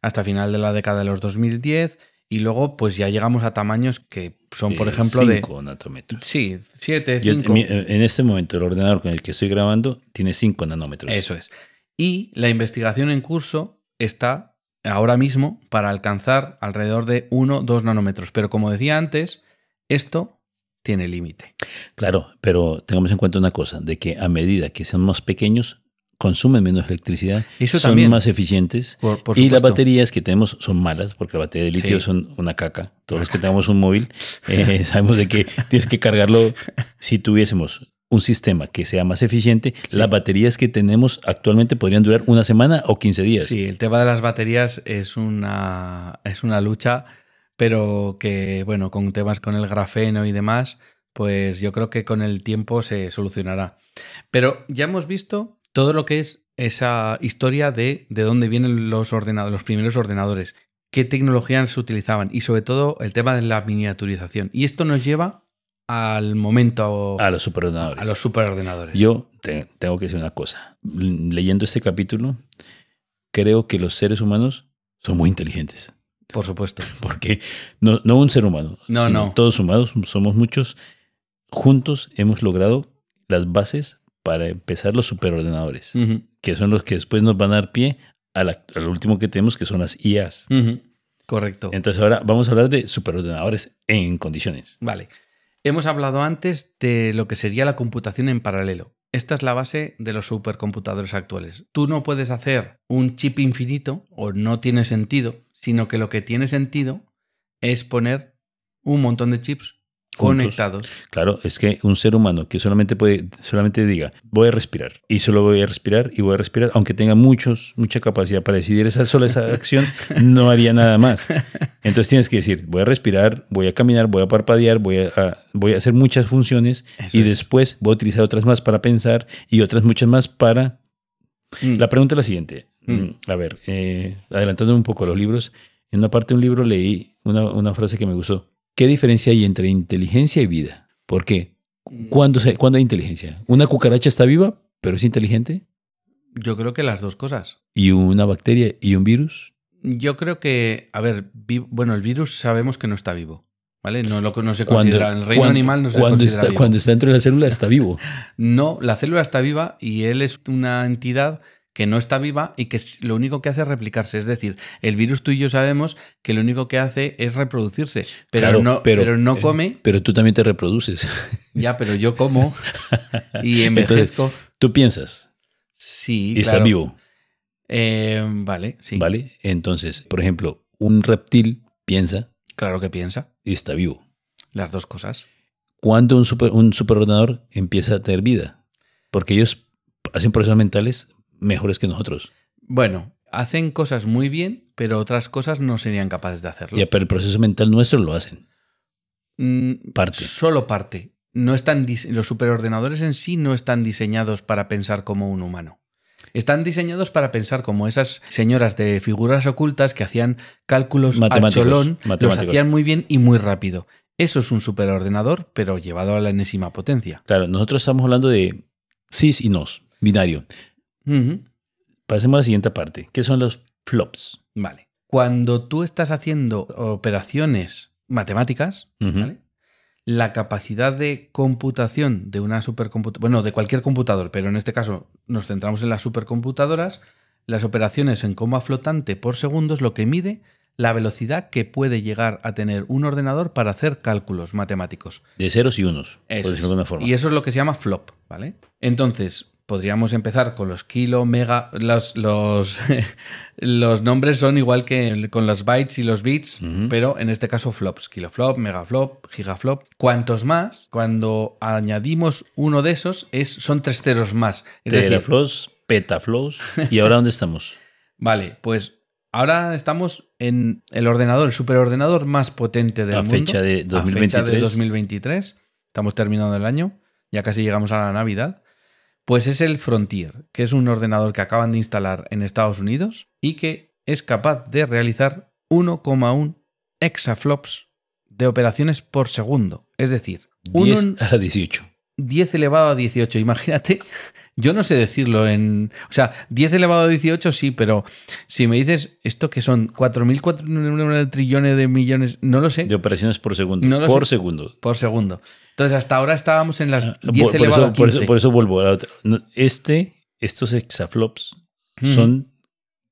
hasta final de la década de los 2010. Y luego, pues ya llegamos a tamaños que son, por Eh, ejemplo, de. cinco nanómetros. Sí, 7, Yo- 5. mi- en este momento, el ordenador con el que estoy grabando tiene 5 nanómetros. Eso es. Y la investigación en curso está ahora mismo para alcanzar alrededor de 1-2 nanómetros. Pero como decía antes, esto tiene límite. Claro, pero tengamos en cuenta una cosa, de que a medida que sean más pequeños, consumen menos electricidad, Eso son también. más eficientes Por, por y las baterías que tenemos son malas, porque las baterías de litio Sí. son una caca. Todos los que tengamos un móvil eh, [laughs] sabemos de que tienes que cargarlo. Si tuviésemos un sistema que sea más eficiente, las baterías que tenemos actualmente podrían durar una semana o 15 días. Sí, el tema de las baterías es una, es una lucha, pero que, bueno, con temas con el grafeno y demás, pues yo creo que con el tiempo se solucionará. Pero ya hemos visto todo lo que es esa historia de de dónde vienen los ordenadores, los primeros ordenadores, qué tecnologías se utilizaban y sobre todo el tema de la miniaturización. Y esto nos lleva al momento A los superordenadores. a los superordenadores. Yo te- tengo que decir una cosa. Leyendo este capítulo, creo que los seres humanos son muy inteligentes. por supuesto. [laughs] Porque no, no un ser humano. No, no. Todos sumados, somos muchos. Juntos hemos logrado las bases para empezar los superordenadores, que son los que después nos van a dar pie al último que tenemos, que son las IAs. Correcto. Entonces ahora vamos a hablar de superordenadores en condiciones. Vale. Hemos hablado antes de lo que sería la computación en paralelo. Esta es la base de los supercomputadores actuales. Tú no puedes hacer un chip infinito o no tiene sentido, sino que lo que tiene sentido es poner un montón de chips. Conectados. Claro, es que un ser humano que solamente puede, solamente diga, voy a respirar, y solo voy a respirar y voy a respirar, aunque tenga muchos, mucha capacidad para decidir esa sola esa [laughs] acción, no haría nada más. Entonces tienes que decir, voy a respirar, voy a caminar, voy a parpadear, voy a, a- voy a hacer muchas funciones Eso y es. después voy a utilizar otras más para pensar y otras muchas más para... Mm. La pregunta es la siguiente. Mm. Mm, A ver, eh, adelantando un poco los libros, en una parte de un libro leí una, una frase que me gustó. ¿Qué diferencia hay entre inteligencia y vida? ¿Por qué? ¿Cuándo, se- ¿Cuándo hay inteligencia? ¿Una cucaracha está viva, pero es inteligente? Yo creo que las dos cosas. ¿Y una bacteria y un virus? Yo creo que, a ver, vi- bueno, el virus sabemos que no está vivo, ¿vale? No, lo, no se Cuando- considera, en el reino cuando- animal no se cuando considera está, vivo. cuando está dentro de la célula está vivo. [laughs] No, la célula está viva y él es una entidad que no está viva y que lo único que hace es replicarse. Es decir, el virus tú y yo sabemos que lo único que hace es reproducirse, pero, Claro, no, pero, no come. Pero tú también te reproduces. [laughs] Ya, pero yo como y [laughs] Entonces, envejezco. Tú piensas sí, y está vivo, Eh, vale, sí. ¿vale? Entonces, por ejemplo, un reptil piensa Claro que piensa. y está vivo. Las dos cosas. ¿Cuándo un, super, un superordenador empieza a tener vida? Porque ellos hacen procesos mentales mejores que nosotros. Bueno, hacen cosas muy bien, pero otras cosas no serían capaces de hacerlo. Ya, pero el proceso mental nuestro lo hacen. Mm, Parte. Solo parte. No están los superordenadores en sí no están diseñados para pensar como un humano. Están diseñados para pensar como esas señoras de figuras ocultas que hacían cálculos a Matemáticos, cholón, los hacían muy bien y muy rápido. Eso es un superordenador, pero llevado a la enésima potencia. Claro, nosotros estamos hablando de sis y nos, binario. Pasemos a la siguiente parte. ¿Qué son los flops? Vale. Cuando tú estás haciendo operaciones matemáticas, la capacidad de computación de una supercomputadora, bueno, de cualquier computador, pero en este caso nos centramos en las supercomputadoras, las operaciones en coma flotante por segundo es lo que mide la velocidad que puede llegar a tener un ordenador para hacer cálculos matemáticos. De ceros y unos, Eso por decirlo de alguna forma. Y eso es lo que se llama flop, ¿vale? Entonces, podríamos empezar con los kilo, mega. Los, los, [laughs] los nombres son igual que con los bytes y los bits, pero en este caso flops: kiloflop, megaflop, gigaflop. Cuantos más, cuando añadimos uno de esos, es, son tres ceros más. Es decir, Teraflops, petaflops. ¿Y ahora dónde estamos? [laughs] vale, pues ahora estamos en el ordenador, el superordenador más potente del A mundo. fecha de A fecha 2023. de 2023. Estamos terminando el año, ya casi llegamos a la Navidad. Pues es el Frontier, que es un ordenador que acaban de instalar en Estados Unidos y que es capaz de realizar 1,1 exaflops de operaciones por segundo. Es decir, 10 un a la 18. 10 elevado a 18. Imagínate, yo no sé decirlo en... O sea, 10 elevado a 18 sí, pero si me dices esto que son 4.004 trillones de millones, no lo sé, De operaciones por segundo. No por sé. segundo. por segundo. Entonces, hasta ahora estábamos en las 10 Ah, Por, por elevado eso, a por, 15. eso, por eso vuelvo a la otra. No, Este, estos exaflops Ujú. son,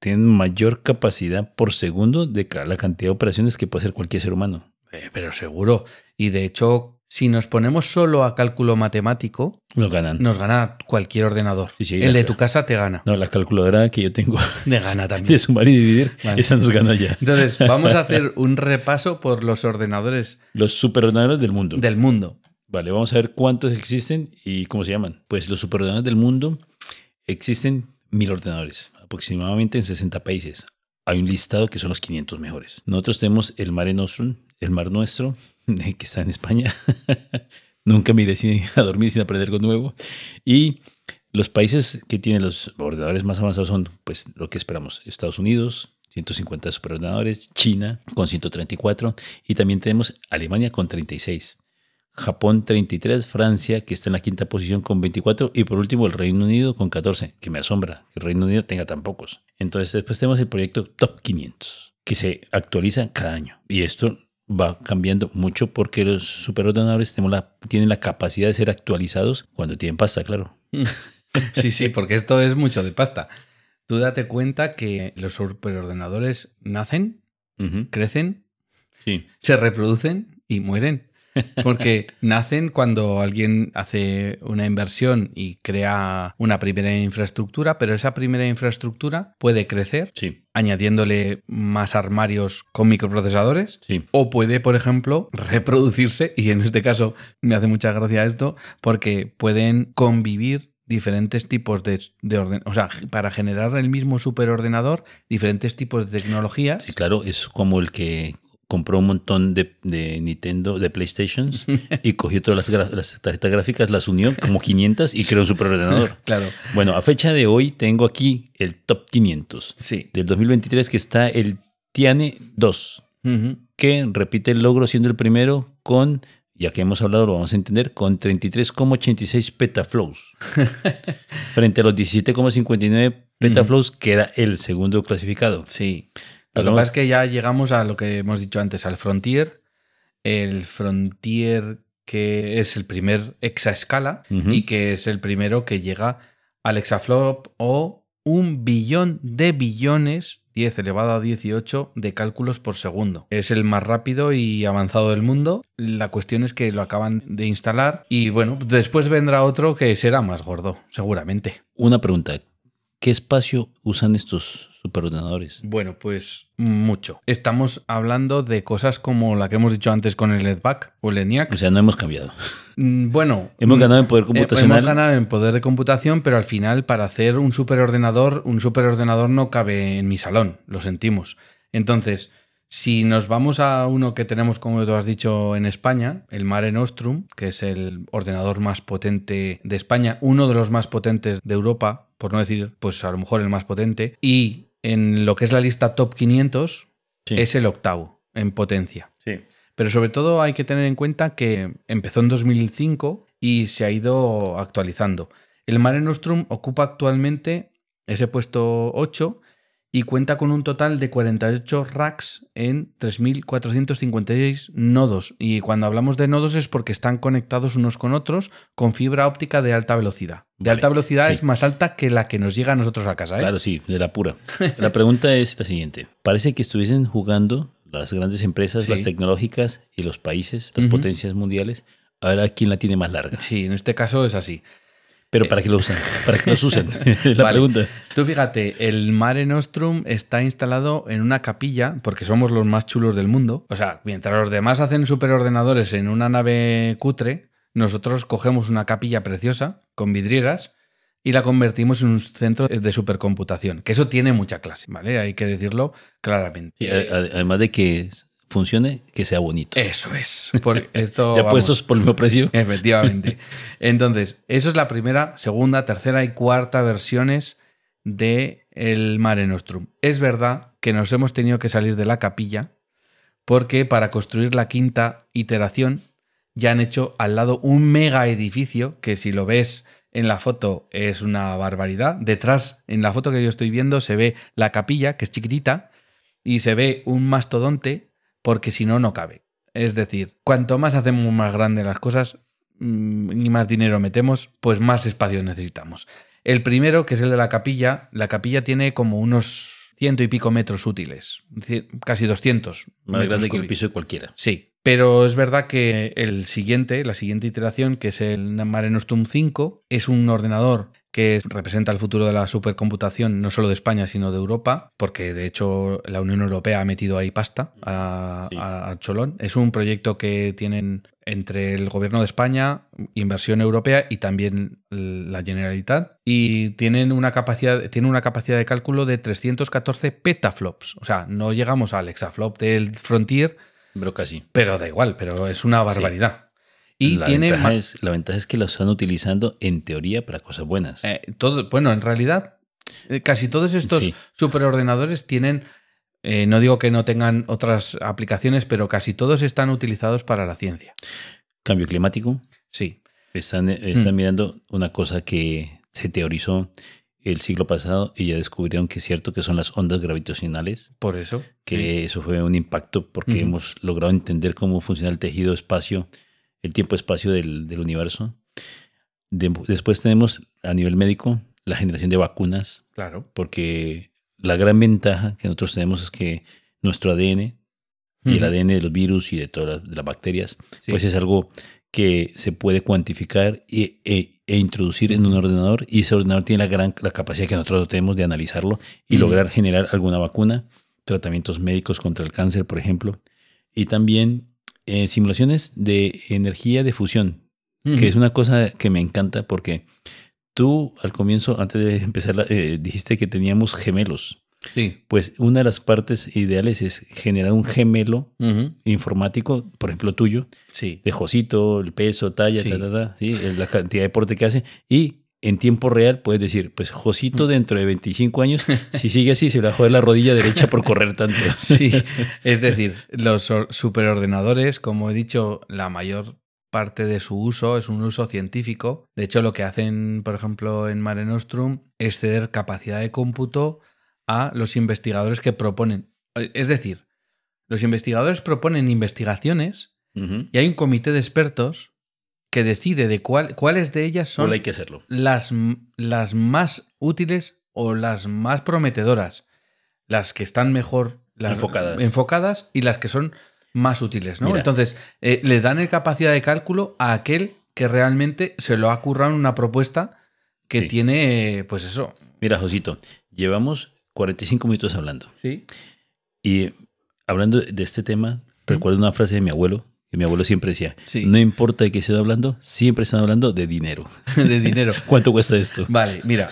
tienen mayor capacidad por segundo de la cantidad de operaciones que puede hacer cualquier ser humano. Eh, pero seguro. Y de hecho, si nos ponemos solo a cálculo matemático, Lo ganan. nos gana cualquier ordenador. Sí, sí, el de tu casa te gana. No, la calculadora que yo tengo [laughs] Te gana también. de sumar y dividir, Vale. esa nos gana ya. Entonces, [laughs] vamos a hacer un repaso por los ordenadores Los superordenadores del mundo. del mundo. Vale, vamos a ver cuántos existen y cómo se llaman. Pues los superordenadores del mundo existen mil ordenadores, aproximadamente en 60 países. Hay un listado que son los 500 mejores. Nosotros tenemos el Mare Nostrum, el Mar Nuestro, [laughs] que está en España. [laughs] Nunca me iré a dormir sin aprender algo nuevo. Y los países que tienen los ordenadores más avanzados son, pues, lo que esperamos. Estados Unidos, 150 superordenadores, China con 134 y también tenemos Alemania con 36. Japón 33, Francia que está en la quinta posición con 24 y por último el Reino Unido con 14, que me asombra que el Reino Unido tenga tan pocos. Entonces después tenemos el proyecto Top 500 que se actualiza cada año y esto va cambiando mucho porque los superordenadores la, tienen la capacidad de ser actualizados cuando tienen pasta, claro. [laughs] Sí, sí, porque esto es mucho de pasta. Tú date cuenta que los superordenadores nacen, crecen, sí. se reproducen y mueren. Porque nacen cuando alguien hace una inversión y crea una primera infraestructura, pero esa primera infraestructura puede crecer sí. añadiéndole más armarios con microprocesadores. Sí. O puede, por ejemplo, reproducirse, y en este caso me hace mucha gracia esto, porque pueden convivir diferentes tipos de, orden, o sea, para generar el mismo superordenador, diferentes tipos de tecnologías. Sí, claro, es como el que compró un montón de, Nintendo, de PlayStations, y cogió todas las, tarjetas gráficas, las unió como 500 y creó un superordenador. [laughs] claro. Bueno, a fecha de hoy tengo aquí el top 500 sí. del 2023 que está el Tiane 2, que repite el logro siendo el primero con ya que hemos hablado, lo vamos a entender, con 33,86 petaflows. [laughs] Frente a los 17,59 petaflows, queda el segundo clasificado. Sí. Lo que pasa es que ya llegamos a lo que hemos dicho antes, al Frontier. El Frontier que es el primer exaescala y que es el primero que llega al exaflop o un billón de billones 10 elevado a 18 de cálculos por segundo. Es el más rápido y avanzado del mundo. La cuestión es que lo acaban de instalar y bueno, después vendrá otro que será más gordo, seguramente. Una pregunta. ¿Qué espacio usan estos superordenadores? Bueno, pues mucho. Estamos hablando de cosas como la que hemos dicho antes con el EDVAC o el ENIAC. O sea, no hemos cambiado. Mm, bueno, hemos ganado en poder computacional. Hemos ganado en poder de computación, pero al final para hacer un superordenador, un superordenador no cabe en mi salón, lo sentimos. Entonces, si nos vamos a uno que tenemos, como tú has dicho, en España, el Mare Nostrum, que es el ordenador más potente de España, uno de los más potentes de Europa, por no decir, pues a lo mejor el más potente, y en lo que es la lista top 500, es el octavo en potencia. Sí. Pero sobre todo hay que tener en cuenta que empezó en 2005 y se ha ido actualizando. El Mare Nostrum ocupa actualmente ese puesto 8 y cuenta con un total de 48 racks en 3.456 nodos. Y cuando hablamos de nodos es porque están conectados unos con otros con fibra óptica de alta velocidad. De alta velocidad es más alta que la que nos llega a nosotros a casa. ¿eh? Claro, sí, de la pura. La pregunta es la siguiente. Parece que estuviesen jugando las grandes empresas, las tecnológicas y los países, las potencias mundiales, a ver a quién la tiene más larga. Sí, en este caso es así. Pero ¿para qué lo usan? ¿Para qué los [laughs] usen? [laughs] la pregunta. Tú fíjate, el Mare Nostrum está instalado en una capilla, porque somos los más chulos del mundo. O sea, mientras los demás hacen superordenadores en una nave cutre, nosotros cogemos una capilla preciosa con vidrieras y la convertimos en un centro de supercomputación. Que eso tiene mucha clase, ¿vale? Hay que decirlo claramente. además de que funcione, que sea bonito. Eso es. Por [laughs] esto, ya puestos por el mismo precio. Efectivamente. [laughs] Entonces, eso es la primera, segunda, tercera y cuarta versiones de el Mare Nostrum. Es verdad que nos hemos tenido que salir de la capilla porque para construir la quinta iteración ya han hecho al lado un mega edificio que si lo ves en la foto es una barbaridad. Detrás, en la foto que yo estoy viendo, se ve la capilla, que es chiquitita, y se ve un mastodonte porque si no, no cabe. Es decir, cuanto más hacemos más grandes las cosas mm, y más dinero metemos, pues más espacio necesitamos. El primero, que es el de la capilla, la capilla tiene como unos ciento y pico metros útiles, casi 200. Más grande que el piso de cualquiera. Sí, pero es verdad que el siguiente, la siguiente iteración, que es el Mare Nostrum 5, es un ordenador que representa el futuro de la supercomputación no solo de España, sino de Europa, porque de hecho la Unión Europea ha metido ahí pasta a, Cholón. Es un proyecto que tienen entre el gobierno de España, inversión europea y también la Generalitat. Y tienen una capacidad, tiene una capacidad de cálculo de 314 petaflops. O sea, no llegamos al hexaflop del Frontier. Pero casi. Pero da igual, pero es una barbaridad. Y la, tiene ventaja es, la ventaja es que lo están utilizando en teoría para cosas buenas. eh, todo, bueno, en realidad, eh, casi todos estos Sí. superordenadores tienen, eh, no digo que no tengan otras aplicaciones, pero casi todos están utilizados para la ciencia. Cambio climático. Sí. Están, están Mm. mirando una cosa que se teorizó el siglo pasado y ya descubrieron que es cierto que son las ondas gravitacionales, Por eso. que sí. eso fue un impacto porque hemos logrado entender cómo funciona el tejido espacio, el tiempo-espacio del, del universo. De- después tenemos a nivel médico la generación de vacunas, Claro. porque la gran ventaja que nosotros tenemos es que nuestro ADN y el. ADN de los virus y de todas las, de las bacterias, Sí. pues es algo que se puede cuantificar e, e introducir en un ordenador y ese ordenador tiene la gran la capacidad que nosotros tenemos de analizarlo y lograr generar alguna vacuna, tratamientos médicos contra el cáncer, por ejemplo, y también eh, simulaciones de energía de fusión, que es una cosa que me encanta porque tú al comienzo, antes de empezar, eh, dijiste que teníamos gemelos. Sí. Pues una de las partes ideales es generar un gemelo informático, por ejemplo tuyo, Sí. de Josito, el peso, talla, Sí. ta, ta, ta, ¿sí? la cantidad de deporte que hace. Y en tiempo real puedes decir, pues Josito dentro de 25 años, [laughs] si sigue así, se le va a joder la rodilla derecha por correr tanto. [laughs] Sí, es decir, los or- superordenadores, como he dicho, la mayor parte de su uso es un uso científico. De hecho, lo que hacen, por ejemplo, en Mare Nostrum es ceder capacidad de cómputo a los investigadores que proponen. Es decir, los investigadores proponen investigaciones y hay un comité de expertos que decide de cuál, cuáles de ellas son Solo hay que hacerlo. las, las más útiles o las más prometedoras, las que están mejor las- Enfocadas. enfocadas y las que son más útiles, ¿no? Mira. Entonces, eh, le dan el capacidad de cálculo a aquel que realmente se lo ha currado en una propuesta que Sí. tiene, pues eso. Mira, Josito, llevamos 45 minutos hablando. Sí. Y hablando de este tema, recuerdo una frase de mi abuelo, mi abuelo siempre decía, Sí. no importa de qué estén hablando, siempre están hablando de dinero. [laughs] de dinero. [laughs] ¿Cuánto cuesta esto? Vale, mira,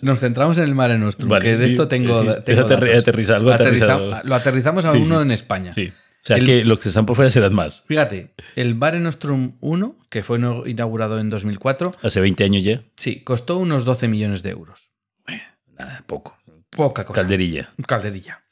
nos centramos en el Mare Nostrum, Vale, que de sí, esto tengo, sí. tengo Aterri- datos. aterriza, algo Aterriza- aterrizado. Lo aterrizamos a uno en España. Sí. O sea El- que los que están por fuera serán más. Fíjate, el Mare Nostrum 1, que fue inaugurado en 2004, Hace 20 años ya. sí, costó unos 12 millones de euros. Nada, poco. Poca cosa. Calderilla. Calderilla.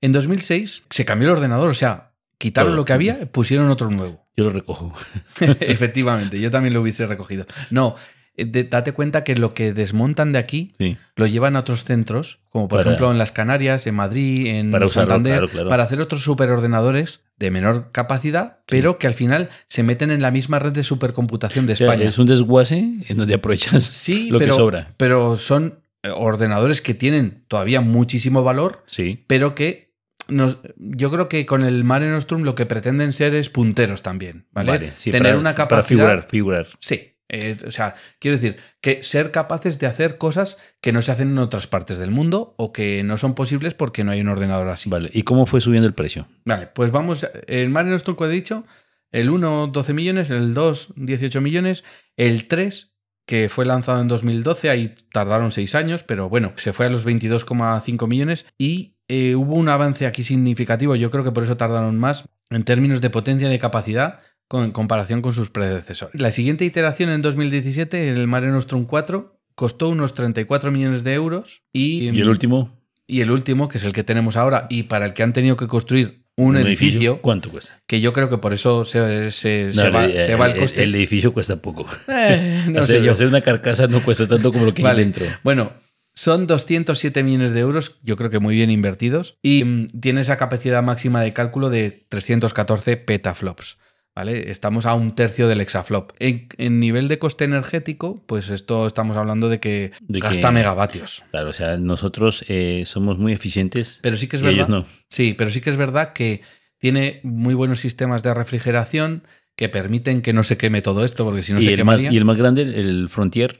En 2006 se cambió el ordenador, o sea, quitaron Todo. lo que había, pusieron otro nuevo. Yo lo recojo. [laughs] [laughs] Efectivamente, yo también lo hubiese recogido. No, eh, de- date cuenta que lo que desmontan de aquí Sí. lo llevan a otros centros, como por Para- ejemplo en las Canarias, en Madrid, en Para usarlo, Santander, claro, claro. para hacer otros superordenadores de menor capacidad, pero que al final se meten en la misma red de supercomputación de O sea, España. es un desguace en donde aprovechas Sí, lo pero, que sobra. pero son eh, ordenadores que tienen todavía muchísimo valor, Sí. pero que nos, yo creo que con el Mare Nostrum lo que pretenden ser es punteros también, ¿vale? sí, Tener para- una Para capacidad. figurar, figurar. Sí. eh, o sea, quiero decir, que ser capaces de hacer cosas que no se hacen en otras partes del mundo o que no son posibles porque no hay un ordenador así. Vale. ¿Y cómo fue subiendo el precio? Vale, pues vamos. El Mare Nostrum que he dicho, el 1, 12 millones, el 2, 18 millones, el 3, que fue lanzado en 2012, ahí tardaron 6 años, pero bueno, se fue a los 22,5 millones y eh, hubo un avance aquí significativo, yo creo que por eso tardaron más, en términos de potencia y de capacidad con, en comparación con sus predecesores. La siguiente iteración en 2017, el Mare Nostrum 4, costó unos 34 millones de euros y, ¿Y el último? y el último, que es el que tenemos ahora y para el que han tenido que construir un, edificio, ¿Cuánto cuesta? que yo creo que por eso se, se- va, el, se va el el- coste. el edificio cuesta poco. [laughs] Eh, no [laughs] hacer, sé yo. hacer una carcasa no cuesta tanto como lo que Vale. hay dentro. Bueno, son 207 millones de euros, yo creo que muy bien invertidos, y mm, tiene esa capacidad máxima de cálculo de 314 petaflops. ¿Vale? Estamos a un tercio del exaflop. En, en nivel de coste energético, pues esto estamos hablando de que De gasta que- megavatios. Claro, o sea, nosotros eh, somos muy eficientes. Pero sí que es y verdad. ellos no. Sí, pero sí que es verdad que tiene muy buenos sistemas de refrigeración que permiten que no se queme todo esto, porque si no y, se el más, quemaría. y el más grande, el Frontier,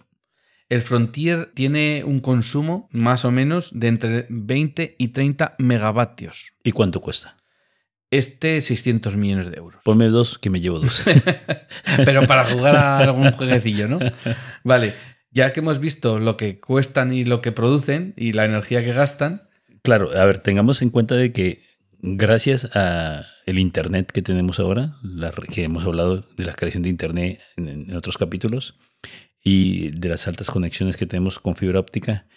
El Frontier tiene un consumo más o menos de entre 20 y 30 megavatios. ¿y cuánto cuesta? Este 600 millones de euros. Ponme dos, que me llevo dos. [laughs] Pero para jugar a algún jueguecillo, ¿no? Vale, ya que hemos visto lo que cuestan y lo que producen y la energía que gastan, claro, a ver, tengamos en cuenta de que gracias a el internet que tenemos ahora, la, que hemos hablado de la creación de internet en, en, otros capítulos y de las altas conexiones que tenemos con fibra óptica,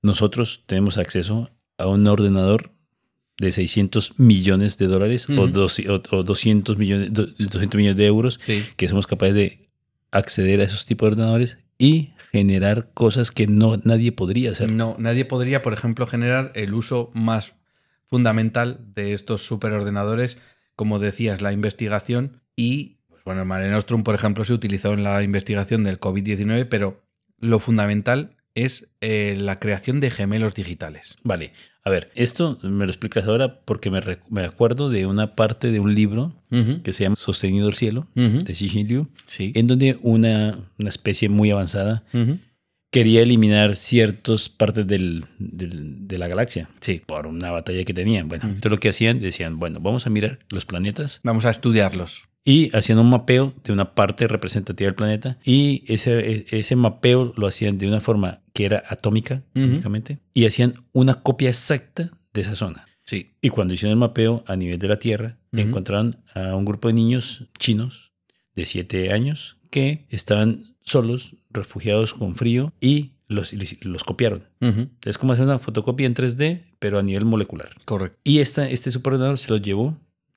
nosotros tenemos acceso a un ordenador de 600 millones de dólares o, dos, o, o, 200, millones, 200 millones de euros Sí. que somos capaces de acceder a esos tipos de ordenadores y generar cosas que no nadie podría hacer. No, nadie podría, por ejemplo, generar el uso más fundamental de estos superordenadores, como decías, la investigación y, pues bueno, el Mare Nostrum, por ejemplo, se utilizó en la investigación del COVID-19, pero lo fundamental es eh, la creación de gemelos digitales. Vale, a ver, esto me lo explicas ahora porque me, me acuerdo de una parte de un libro que se llama Sostenido el cielo, de Xi Liu, Sí. en donde una, una especie muy avanzada quería eliminar ciertas partes del- del- de la galaxia Sí. por una batalla que tenían. Bueno, Ujú. entonces lo que hacían, decían, bueno, vamos a mirar los planetas Vamos a estudiarlos. y hacían un mapeo de una parte representativa del planeta y ese, e- ese mapeo lo hacían de una forma que era atómica, Ujú. prácticamente, y hacían una copia exacta de esa zona. Sí. Y cuando hicieron el mapeo a nivel de la Tierra, Ujú. encontraron a un grupo de niños chinos de 7 años que estaban solos, refugiados con frío y los, los copiaron. Es como hacer una fotocopia en 3D, pero a nivel molecular. Correcto. Y esta, este superordenador se lo llevó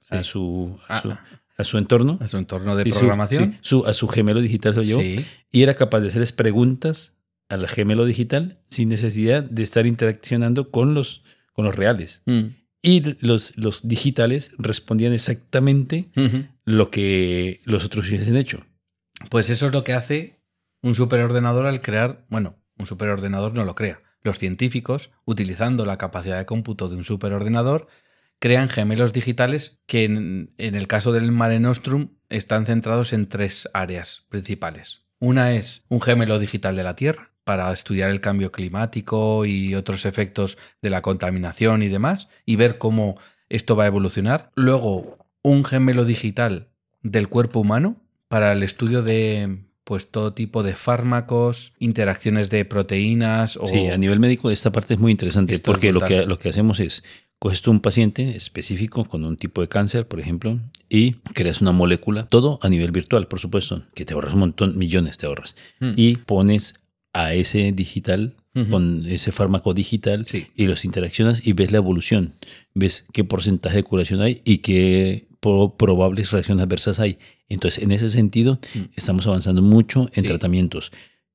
a, su, a, Ah, su, ah. a su entorno. A su entorno de Y su- programación. sí, su- a su gemelo digital se lo llevó. Y era capaz de hacerles preguntas al gemelo digital sin necesidad de estar interaccionando con los, con los reales. Mm, Y los, los digitales respondían exactamente lo que los otros hubiesen hecho. Pues eso es lo que hace un superordenador al crear, bueno, un superordenador no lo crea. Los científicos, utilizando la capacidad de cómputo de un superordenador, crean gemelos digitales que en, el caso del Mare Nostrum están centrados en tres áreas principales. Una es un gemelo digital de la Tierra para estudiar el cambio climático y otros efectos de la contaminación y demás y ver cómo esto va a evolucionar. Luego, un gemelo digital del cuerpo humano para el estudio de pues todo tipo de fármacos, interacciones de proteínas o Sí, a nivel médico esta parte es muy interesante Esto porque lo que, lo que hacemos es, coges tú un paciente específico con un tipo de cáncer, por ejemplo, y creas una molécula, todo a nivel virtual, por supuesto, que te ahorras un montón, millones te ahorras, Mm. y pones a ese digital, con ese fármaco digital, Sí. y los interaccionas y ves la evolución, ves qué porcentaje de curación hay y qué pro- probables reacciones adversas hay. Entonces, en ese sentido, Mm. estamos avanzando mucho en Sí. tratamientos.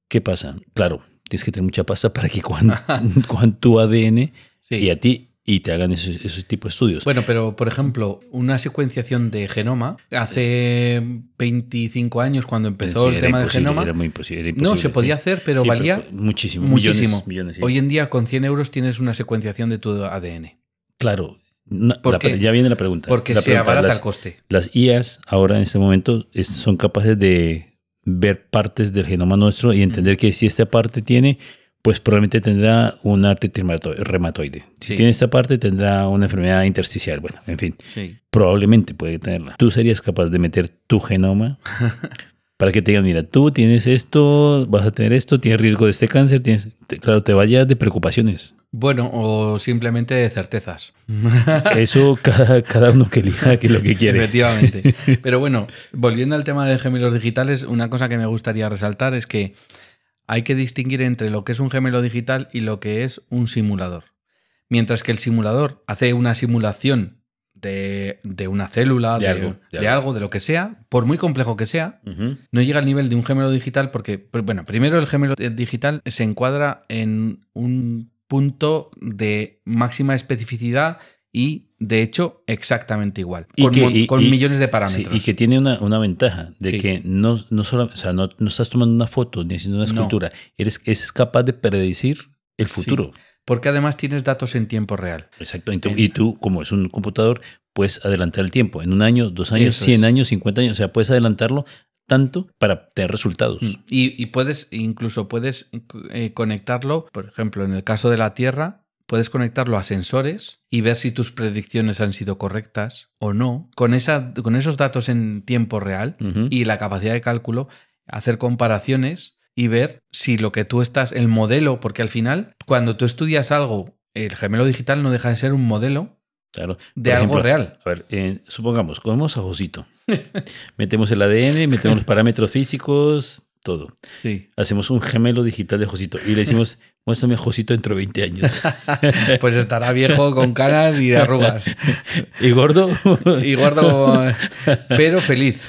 ¿Qué pasa? Claro, tienes que tener mucha pasta para que cojan, [laughs] [laughs] cojan tu ADN Sí. y a ti y te hagan esos, esos tipos de estudios. Bueno, pero por ejemplo, una secuenciación de genoma, hace 25 años cuando empezó Sí, el tema del genoma, Era muy imposible. era no se podía sí. hacer, pero Sí, valía muchísimo. muchísimo. Millones, millones, sí. Hoy en día con 100 euros tienes una secuenciación de tu ADN, Claro. No, ya viene la pregunta. porque La se pregunta, abarata las, el coste. las IAs ahora en este momento es- son capaces de ver partes del genoma nuestro y entender que si esta parte tiene, pues probablemente tendrá un reumato- reumatoide. Si Sí. tiene esta parte, tendrá una enfermedad intersticial. Bueno, en fin. Sí. Probablemente puede tenerla. Tú serías capaz de meter tu genoma para que te digan, mira, tú tienes esto, vas a tener esto, tienes riesgo de este cáncer, tienes, te- claro, te vayas de preocupaciones. Bueno, o simplemente de certezas. [laughs] Eso cada, cada uno que elija que lo que quiere. Efectivamente. [laughs] Pero bueno, volviendo al tema de gemelos digitales, una cosa que me gustaría resaltar es que hay que distinguir entre lo que es un gemelo digital y lo que es un simulador. Mientras que el simulador hace una simulación de, de una célula, De de, algo, de de algo. algo, de lo que sea, por muy complejo que sea, no llega al nivel de un gemelo digital porque, bueno, primero el gemelo digital se encuadra en un punto de máxima especificidad y, de hecho, exactamente igual, Y con, que- mon- y- con y- millones de Sí, parámetros. y que tiene una, una ventaja de Sí. que no, no solo, o sea, no, no estás tomando una foto ni haciendo una No. escultura, eres, es capaz de predecir el futuro. Porque además tienes datos en tiempo real. Exacto. Y tú, como es un computador, puedes adelantar el tiempo. En un año, dos años, Eso 100 es. años, 50 años. O sea, puedes adelantarlo tanto para tener resultados. Y, y puedes, incluso puedes eh, conectarlo, por ejemplo, en el caso de la Tierra, puedes conectarlo a sensores y ver si tus predicciones han sido correctas o no. Con, esa, con esos datos en tiempo real y la capacidad de cálculo, hacer comparaciones y ver si lo que tú estás, el modelo, porque al final, cuando tú estudias algo, el gemelo digital no deja de ser un modelo Claro. de Por algo ejemplo, real. A ver, eh, supongamos, comemos a Josito. [laughs] metemos el ADN, metemos los parámetros físicos, todo. Sí. Hacemos un gemelo digital de Josito y le decimos, [laughs] muéstrame Josito dentro de 20 años. [laughs] Pues estará viejo con canas y arrugas. [laughs] y gordo, Y gordo, pero feliz.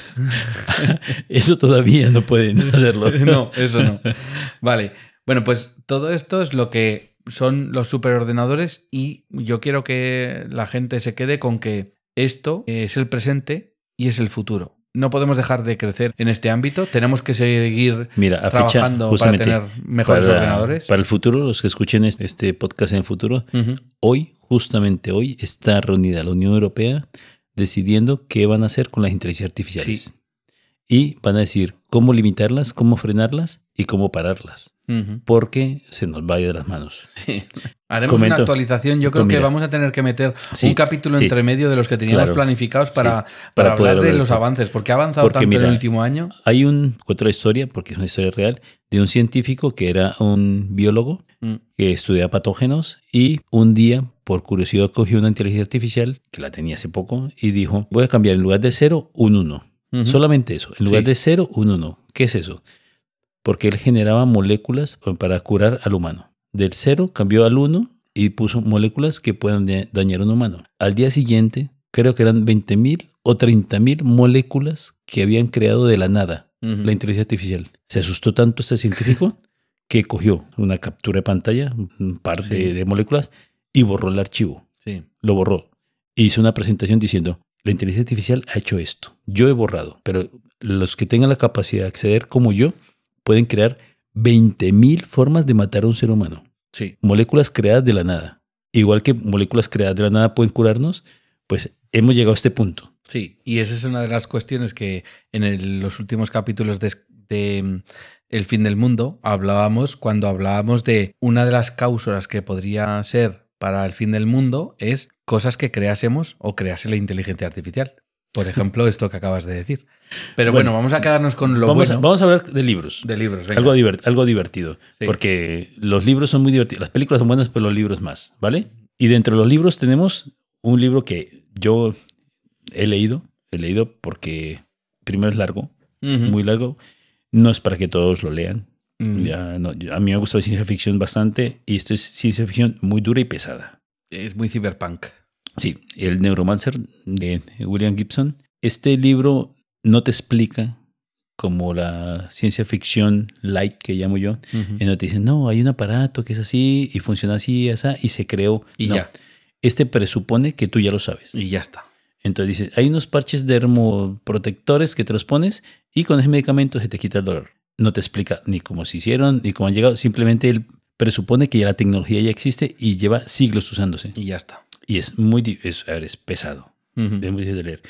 eso todavía no pueden hacerlo. No, eso no. Vale. Bueno, pues todo esto es lo que son los superordenadores y yo quiero que la gente se quede con que esto es el presente y es el futuro. No podemos dejar de crecer en este ámbito. Tenemos que seguir Mira, a fecha, trabajando para tener mejores para, ordenadores. Para el futuro, los que escuchen este, podcast en el futuro, hoy, justamente hoy, está reunida la Unión Europea decidiendo qué van a hacer con las inteligencias artificiales. Sí. Y van a decir cómo limitarlas, cómo frenarlas y cómo pararlas. Porque se nos va a ir de las manos. Sí. Haremos Comento. una actualización. Yo creo Pues que mira. vamos a tener que meter Sí, un capítulo sí. entre medio de los que teníamos Claro. planificados para, para, para hablar de los eso. avances, porque ha avanzado Porque tanto en mira, el último año. Hay un, la historia, porque es una historia real, de un científico que era un biólogo Mm. que estudia patógenos y un día, por curiosidad, cogió una inteligencia artificial, que la tenía hace poco, y dijo, voy a cambiar en lugar de cero, un 1. Ujú. Solamente eso. En lugar Sí. de cero, un 1. ¿Qué es eso? Porque él generaba moléculas para curar al humano. Del cero cambió al 1 y puso moléculas que puedan da- dañar a un humano. Al día siguiente, creo que eran 20.000 o 30.000 moléculas que habían creado de la nada la inteligencia artificial. Se asustó tanto este científico [laughs] que cogió una captura de pantalla, un par de, de moléculas, y borró el archivo. Sí. Lo borró. Hizo una presentación diciendo, la inteligencia artificial ha hecho esto. Yo he borrado, pero los que tengan la capacidad de acceder como yo pueden crear 20.000 formas de matar a un ser humano. Sí. Moléculas creadas de la nada. Igual que moléculas creadas de la nada pueden curarnos, pues hemos llegado a este punto. Sí, y esa es una de las cuestiones que en el- los últimos capítulos de, de, mm, El fin del mundo hablábamos cuando hablábamos de una de las cáusulas que podría ser para el fin del mundo es cosas que creásemos o crease la inteligencia artificial. Por ejemplo, esto que acabas de decir. Pero bueno, Bueno, vamos a quedarnos con lo Vamos, bueno a, vamos a hablar de libros. de libros. venga. Algo, divert- algo divertido. Sí. Porque los libros son muy divertidos. Las películas son buenas, pero los libros más, ¿vale? Y dentro de los libros tenemos un libro que yo he leído. He leído porque primero es largo, muy largo. No es para que todos lo lean. Mm, Ya, no, yo- a mí me gusta la ciencia ficción bastante y esto es ciencia ficción muy dura y pesada. Es muy cyberpunk. Sí, El Neuromancer de William Gibson. Este libro no te explica como la ciencia ficción light que llamo yo, Ujú. en donde te dicen, no, hay un aparato que es así y funciona así y así, y se creó. Y No, ya. Este presupone que tú ya lo sabes. Y ya está. Entonces dice, hay unos parches dermoprotectores que te los pones y con ese medicamento se te quita el dolor. No te explica ni cómo se hicieron ni cómo han llegado, simplemente él presupone que ya la tecnología ya existe y lleva siglos usándose. Y ya está. Y es muy, es, a ver, es pesado, es muy difícil de leer.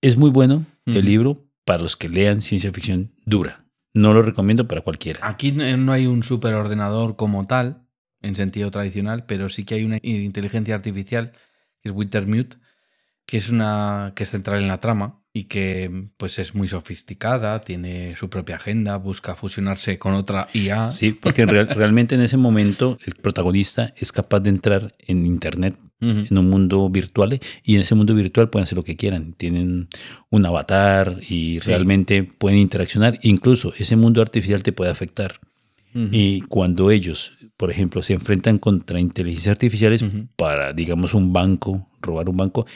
Es muy bueno el libro para los que lean ciencia ficción dura. No lo recomiendo para cualquiera. Aquí no no hay un superordenador como tal, en sentido tradicional, pero sí que hay una inteligencia artificial, que es Wintermute, que es una que es central en la trama y que pues es muy sofisticada, tiene su propia agenda, busca fusionarse con otra IA. Sí, porque real- [laughs] realmente en ese momento el protagonista es capaz de entrar en Internet en un mundo virtual y en ese mundo virtual pueden hacer lo que quieran. Tienen un avatar y Sí. realmente pueden interaccionar. Incluso ese mundo artificial te puede afectar. Y cuando ellos, por ejemplo, se enfrentan contra inteligencias artificiales para, digamos, un banco, robar un banco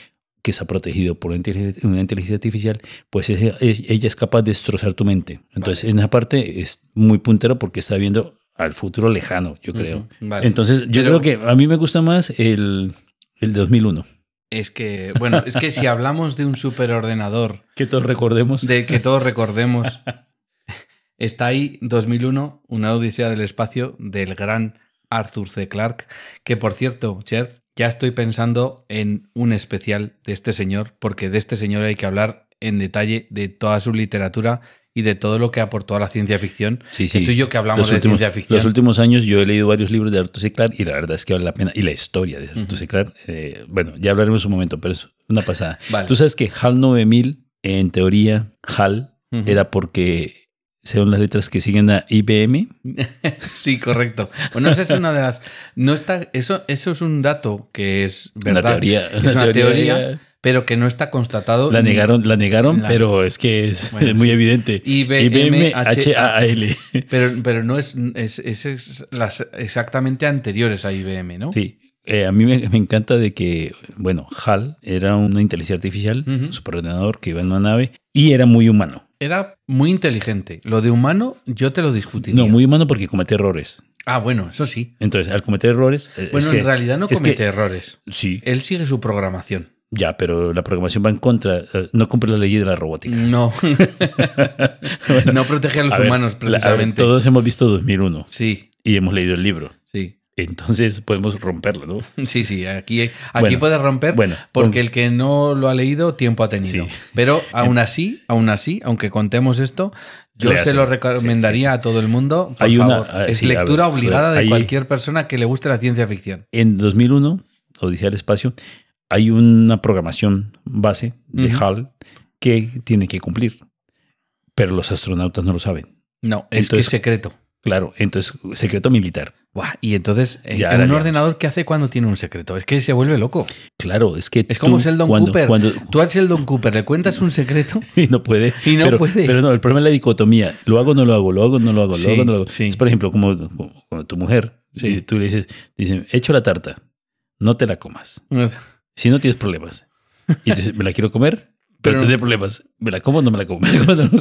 que está protegido por una inteligencia, una inteligencia artificial, pues es- es- ella es capaz de destrozar tu mente. Entonces, en esa parte es muy puntero porque está viendo al futuro lejano, yo creo. Vale. Entonces, yo Pero- creo que a mí me gusta más el, el de 2001. Es que, bueno, es que si [laughs] hablamos de un superordenador Que todos recordemos. de que todos recordemos, [laughs] está ahí 2001, una odisea del espacio del gran Arthur C. Clarke, que por cierto, Cher, ya estoy pensando en un especial de este señor, porque de este señor hay que hablar en detalle de toda su literatura y de todo lo que aportó a la ciencia ficción. Sí, sí. Que tú y yo que hablamos Los de últimos, ciencia ficción. los últimos años yo he leído varios libros de Arthur C. Clarke y la verdad es que vale la pena. Y la historia de Arthur C. Clarke, eh, bueno, ya hablaremos un momento, pero es una pasada. Vale. Tú sabes que HAL 9000, en teoría, HAL era porque son las letras que siguen a IBM. [laughs] sí, correcto. Bueno, esa es una de las. No está. Eso, eso es un dato que es verdad. Una teoría. Es una, teoría, pero que no está constatado. La negaron, la negaron, la, pero es que es bueno, [laughs] muy sí. evidente. IBM, IBM H-A-L. Pero, pero no es, es, es, es, las exactamente anteriores a IBM, ¿no? Sí. Eh, a mí me, me, encanta de que, bueno, HAL era una inteligencia artificial, uh -huh. un superordenador que iba en una nave y era muy humano. Era muy inteligente. Lo de humano yo te lo discutiría. No, muy humano porque comete errores. Ah, bueno, eso sí. Entonces, al cometer errores... Bueno, es en que, realidad no comete que, errores. Sí. Él sigue su programación. Ya, pero la programación va en contra, eh, no cumple la ley de la robótica. No. bueno, [laughs] no protege a los a ver, humanos, precisamente. Ver, todos hemos visto 2001. Sí. Y hemos leído el libro. Sí. Entonces podemos romperlo, ¿no? Sí, sí, aquí, aquí bueno, puedes romper bueno, porque el que no lo ha leído tiempo ha tenido. Sí. Pero [laughs] aún así, aún así, aunque contemos esto, yo se lo recomendaría Sí, sí, a todo el mundo. Por Hay una- favor. ah, es lectura ver, obligada de hay- cualquier persona que le guste la ciencia ficción. En 2001, Odisea del Espacio, hay una programación base de Ujú. HAL que tiene que cumplir, pero los astronautas no lo saben. No, es que es secreto. Claro, entonces, secreto militar. Buah, y entonces, eh, Ya, en un ordenador, ¿qué hace cuando tiene un secreto? Es que se vuelve loco. Claro, es que. Es como tú, Sheldon cuando- Cooper. Cuando, Tú al Sheldon Cooper le cuentas un secreto [laughs] y no puede. Y no pero, puede. Pero no, el problema es la dicotomía. Lo hago, no lo hago, lo hago, no lo hago, lo hago, no lo hago. sí. Es, por ejemplo, como, como- como tu mujer. Sí. Si tú le dices, dicen, hecho la tarta, no te la comas. Si no tienes problemas. Y dices, me la quiero comer, pero, Pero- tendré problemas. [laughs] ¿Me la como o no me la como?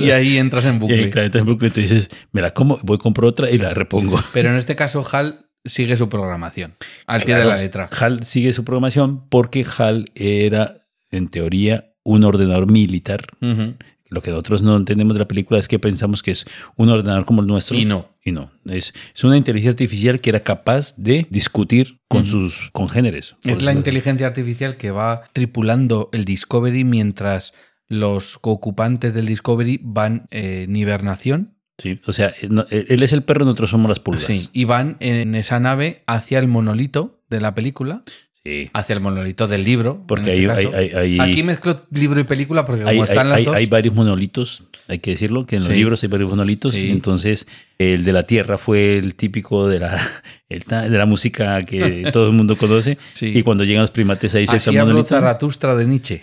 Y ahí entras en Y bucle. ahí, claro, entonces en bucle tú dices, me la como, voy, compro otra y la repongo. [laughs] Pero en este caso, HAL sigue su programación al pie de Claro, la letra. HAL sigue su programación porque HAL era, en teoría, un ordenador militar. Ujú. Lo que nosotros no entendemos de la película es que pensamos que es un ordenador como el nuestro. Y no. Y no. Es, es una inteligencia artificial que era capaz de discutir con sus congéneres. Es la inteligencia artificial que va tripulando el Discovery mientras los ocupantes del Discovery van eh, en hibernación. Sí, o sea, no, él es el perro, nosotros somos las pulgas. Sí, y van en esa nave hacia el monolito de la película, Sí. hacia el monolito del libro. Porque este hay, caso. hay, hay- Aquí mezclo libro y película porque como hay- están las dos. hay varios monolitos, hay que decirlo, que en los libros hay varios monolitos. Sí. y entonces, el de la Tierra fue el típico de la, [laughs] el de la música que [laughs] todo el mundo conoce. Y cuando llegan los primates ahí se habló monolito. Zaratustra de Nietzsche.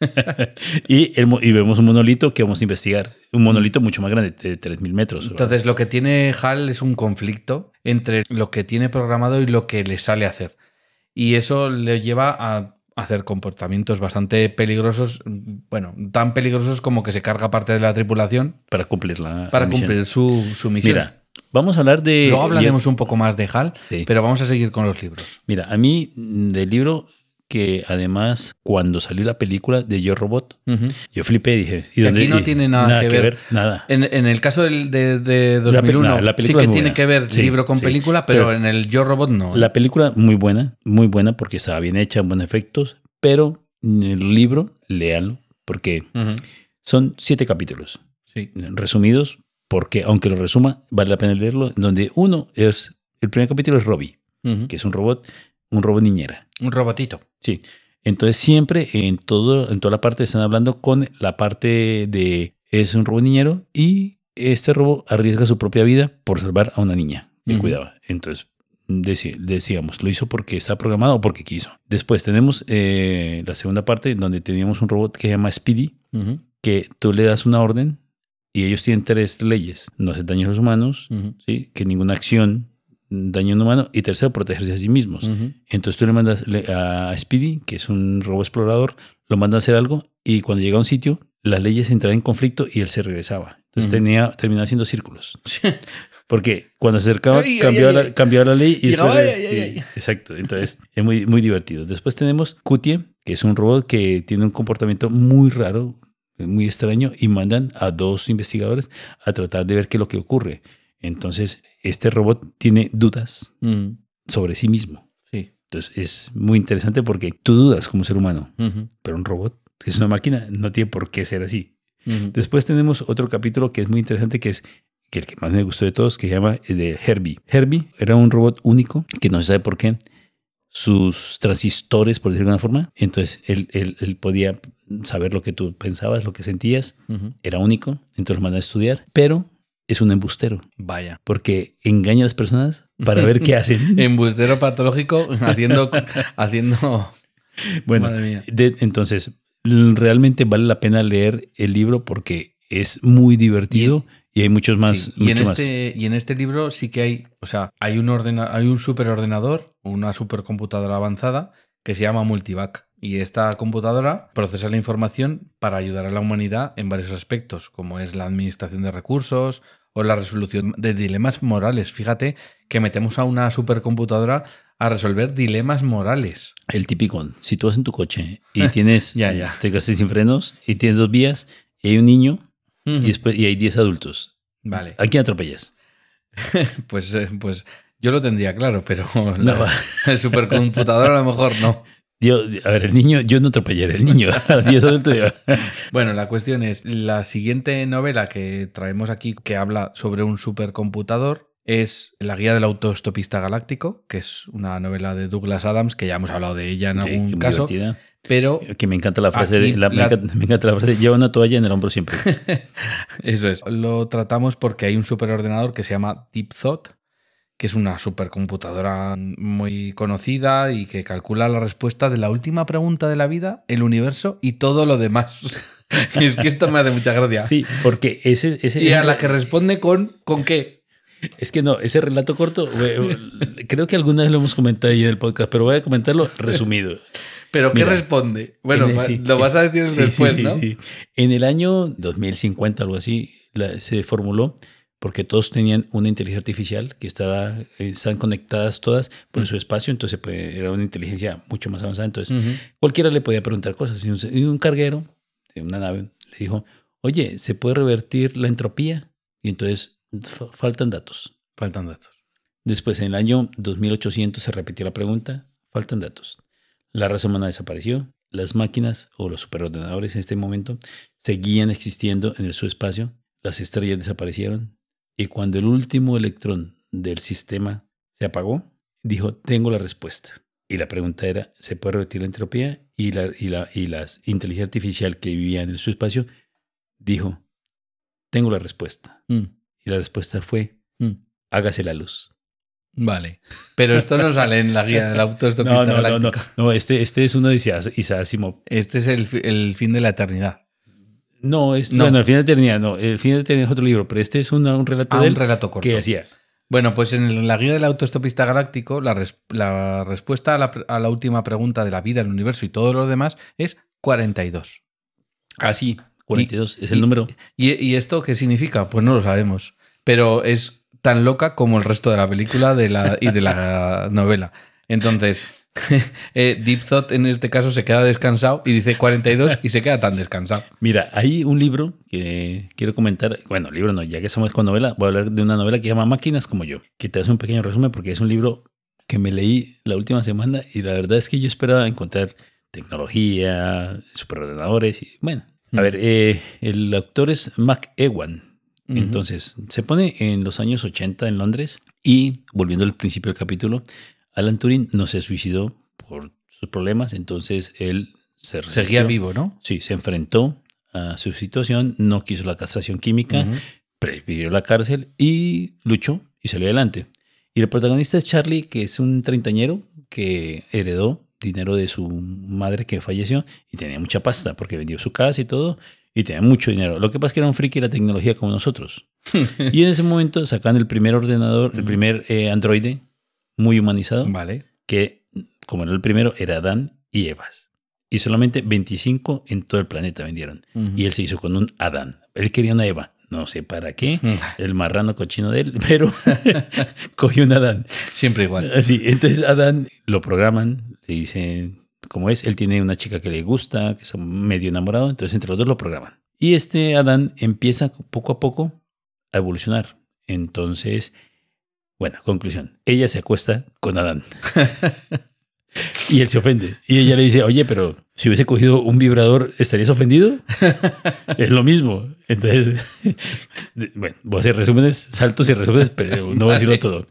[laughs] y, el mo- y vemos un monolito que vamos a investigar. Un monolito mucho más grande, de 3.000 metros. ¿verdad? Entonces, lo que tiene HAL es un conflicto entre lo que tiene programado y lo que le sale a hacer. Y eso le lleva a hacer comportamientos bastante peligrosos, bueno, tan peligrosos como que se carga parte de la tripulación para cumplir la para la misión. cumplir su, su misión. Mira, vamos a hablar de. Luego hablaremos un poco más de HAL, Sí. pero vamos a seguir con los libros. Mira, a mí mm, del libro que además cuando salió la película de Yo Robot, Ujú. yo flipé y dije. ¿y Que dónde- aquí no y- tiene nada que ver. Nada. En, en el caso del- de, de La pe- 2001, no, la sí que tiene buena. que ver Sí, libro con sí. película, pero, Pero en el Yo Robot no. La película muy buena, muy buena porque estaba bien hecha, buenos efectos, pero el libro, léanlo, porque Ujú. son siete capítulos Sí. resumidos, porque aunque lo resuma, vale la pena leerlo, donde uno es, el primer capítulo es Robbie, Ujú. que es un robot, un robot niñera. Un robotito. Sí. Entonces siempre en todo, en toda la parte están hablando con la parte de es un robot niñero y este robot arriesga su propia vida por salvar a una niña que cuidaba. Entonces decíamos, lo hizo porque está programado o porque quiso. Después tenemos eh, la segunda parte donde teníamos un robot que se llama Speedy, que tú le das una orden y ellos tienen tres leyes. No hacer daño a los humanos. ¿sí? que ninguna acción un humano y tercero, protegerse a sí mismos. Entonces tú le mandas a Speedy, que es un robot explorador, lo mandas a hacer algo y cuando llega a un sitio, las leyes entraban en conflicto y él se regresaba. Entonces tenía, terminaba haciendo círculos. [laughs] Porque cuando se acercaba, Ay, cambiaba, ay, la, ay. cambiaba la ley y después- Exacto. Entonces es muy, muy divertido. Después tenemos Kutie, que es un robot que tiene un comportamiento muy raro, muy extraño, y mandan a dos investigadores a tratar de ver qué es lo que ocurre. Entonces, este robot tiene dudas Ujú. sobre sí mismo. Sí. Entonces es muy interesante porque tú dudas como ser humano, pero un robot, que es una máquina, no tiene por qué ser así. Después tenemos otro capítulo que es muy interesante, que es que el que más me gustó de todos, que se llama el de Herbie. Herbie era un robot único, que no se sabe por qué, sus transistores, por decirlo de alguna forma. Entonces él, él- él podía saber lo que tú pensabas, lo que sentías, era único, entonces lo mandó a estudiar, pero es un embustero. Vaya. Porque engaña a las personas para ver qué hacen. [laughs] Embustero patológico haciendo. haciendo bueno, Madre mía. de- entonces, realmente vale la pena leer el libro porque es muy divertido y, hay muchos más. Sí, y, en más. este, y en este libro sí que hay, o sea, hay un, ordena, hay un superordenador, una supercomputadora avanzada que se llama Multivac. Y esta computadora procesa la información para ayudar a la humanidad en varios aspectos, como es la administración de recursos o la resolución de dilemas morales. Fíjate que metemos a una supercomputadora a resolver dilemas morales. El típico, si tú vas en tu coche y [laughs] tienes, Ya, ya. te quedaste sin frenos y tienes dos vías y hay un niño y, Ujú. después, y hay 10 adultos. Vale, ¿A quién atropellas? [laughs] pues, eh, pues yo lo tendría claro, pero No. la [laughs] supercomputadora a lo mejor no. Yo, a ver, el niño, yo no atropellaría el niño. [laughs] A los 10 adultos digo, Bueno, la cuestión es, la siguiente novela que traemos aquí, que habla sobre un supercomputador, es La guía del autoestopista galáctico, que es una novela de Douglas Adams, que ya hemos hablado de ella en Sí, algún caso, divertida. pero Que me encanta la frase, de, la- me, la- encanta, me encanta la frase, lleva una toalla en el hombro siempre. [laughs] eso es. Lo tratamos porque hay un superordenador que se llama Deep Thought, que es una supercomputadora muy conocida y que calcula la respuesta de la última pregunta de la vida, el universo y todo lo demás. [laughs] y es que esto me hace mucha gracia. Sí, porque ese, ese Y a la que responde con ¿con qué? Es que no, ese relato corto, [laughs] creo que alguna vez lo hemos comentado ahí en el podcast, pero voy a comentarlo resumido. ¿Pero qué responde? Bueno, el- sí, lo vas a decir sí, después, sí, sí, ¿no? sí. En el año 2050, algo así, la- se formuló porque todos tenían una inteligencia artificial que estaba, eh, están conectadas todas por su espacio, entonces pues, era una inteligencia mucho más avanzada. Entonces, cualquiera le podía preguntar cosas. Y un, y un carguero de una nave le dijo, oye, ¿se puede revertir la entropía? Y entonces fa- faltan datos. Faltan datos. Después, en el año 2800 se repitió la pregunta, faltan datos. La raza humana desapareció, las máquinas o los superordenadores en este momento seguían existiendo en el subespacio, las estrellas desaparecieron y cuando el último electrón del sistema se apagó, dijo, tengo la respuesta. Y la pregunta era, ¿se puede revertir la entropía? Y la, y la, y la inteligencia artificial que vivía en el subespacio dijo, tengo la respuesta. Mm, Y la respuesta fue, mm. hágase la luz. Vale. Pero esto no sale en la guía del autoestopista [laughs] No, no, no, no, este, este es uno de Isaac Asimov. Este es el, el fin de la eternidad. No, es, No. bueno, el fin de la eternidad, no, el fin de la eternidad es otro libro, pero este es una- un relato Ah, de un relato corto. que hacía. Bueno, pues en la guía del autoestopista galáctico, la, res- la respuesta a la, pre- a la última pregunta de la vida, el universo y todo lo demás es 42. Ah, sí, 42 es el y- número. ¿Y, y esto qué significa? Pues no lo sabemos. Pero es tan loca como el resto de la película de la, y de la [laughs] novela. Entonces, [laughs] eh, Deep Thought en este caso se queda descansado y dice 42 y se queda tan descansado. [laughs] Mira, hay un libro que quiero comentar. Bueno, libro no, ya que estamos con novela, voy a hablar de una novela que se llama Máquinas como yo, que te hace un pequeño resumen porque es un libro que me leí la última semana y la verdad es que yo esperaba encontrar tecnología, superordenadores y bueno. A ver, eh, el autor es Mac Ewan. Entonces, se pone en los años 80 en Londres y, volviendo al principio del capítulo, Alan Turing no se suicidó por sus problemas, entonces él se resistió. Seguía vivo, ¿no? Sí, se enfrentó a su situación, no quiso la castración química, prefirió la cárcel y luchó y salió adelante. Y el protagonista es Charlie, que es un treintañero que heredó dinero de su madre que falleció y tenía mucha pasta porque vendió su casa y todo y tenía mucho dinero. Lo que pasa es que era un friki de la tecnología como nosotros. [laughs] y en ese momento sacan el primer ordenador, el primer eh, androide muy humanizado Vale. que, como era el primero, era Adán y Evas. Y solamente 25 en todo el planeta vendieron. Ujú. Y él se hizo con un Adán. Él quería una Eva. No sé para qué. Mm. El marrano cochino de él, [laughs] pero [laughs] cogió un Adán. Siempre igual. Así, entonces Adán lo programan, le dicen cómo es. Él tiene una chica que le gusta, que está medio enamorado, entonces entre los dos lo programan. Y este Adán empieza poco a poco a evolucionar. Entonces, bueno, conclusión. Ella se acuesta con Adán. y él se ofende. Y ella le dice, oye, pero si hubiese cogido un vibrador, ¿estarías ofendido? es lo mismo. Entonces, [laughs] bueno, voy a hacer resúmenes, saltos y resúmenes, pero no voy a decirlo todo.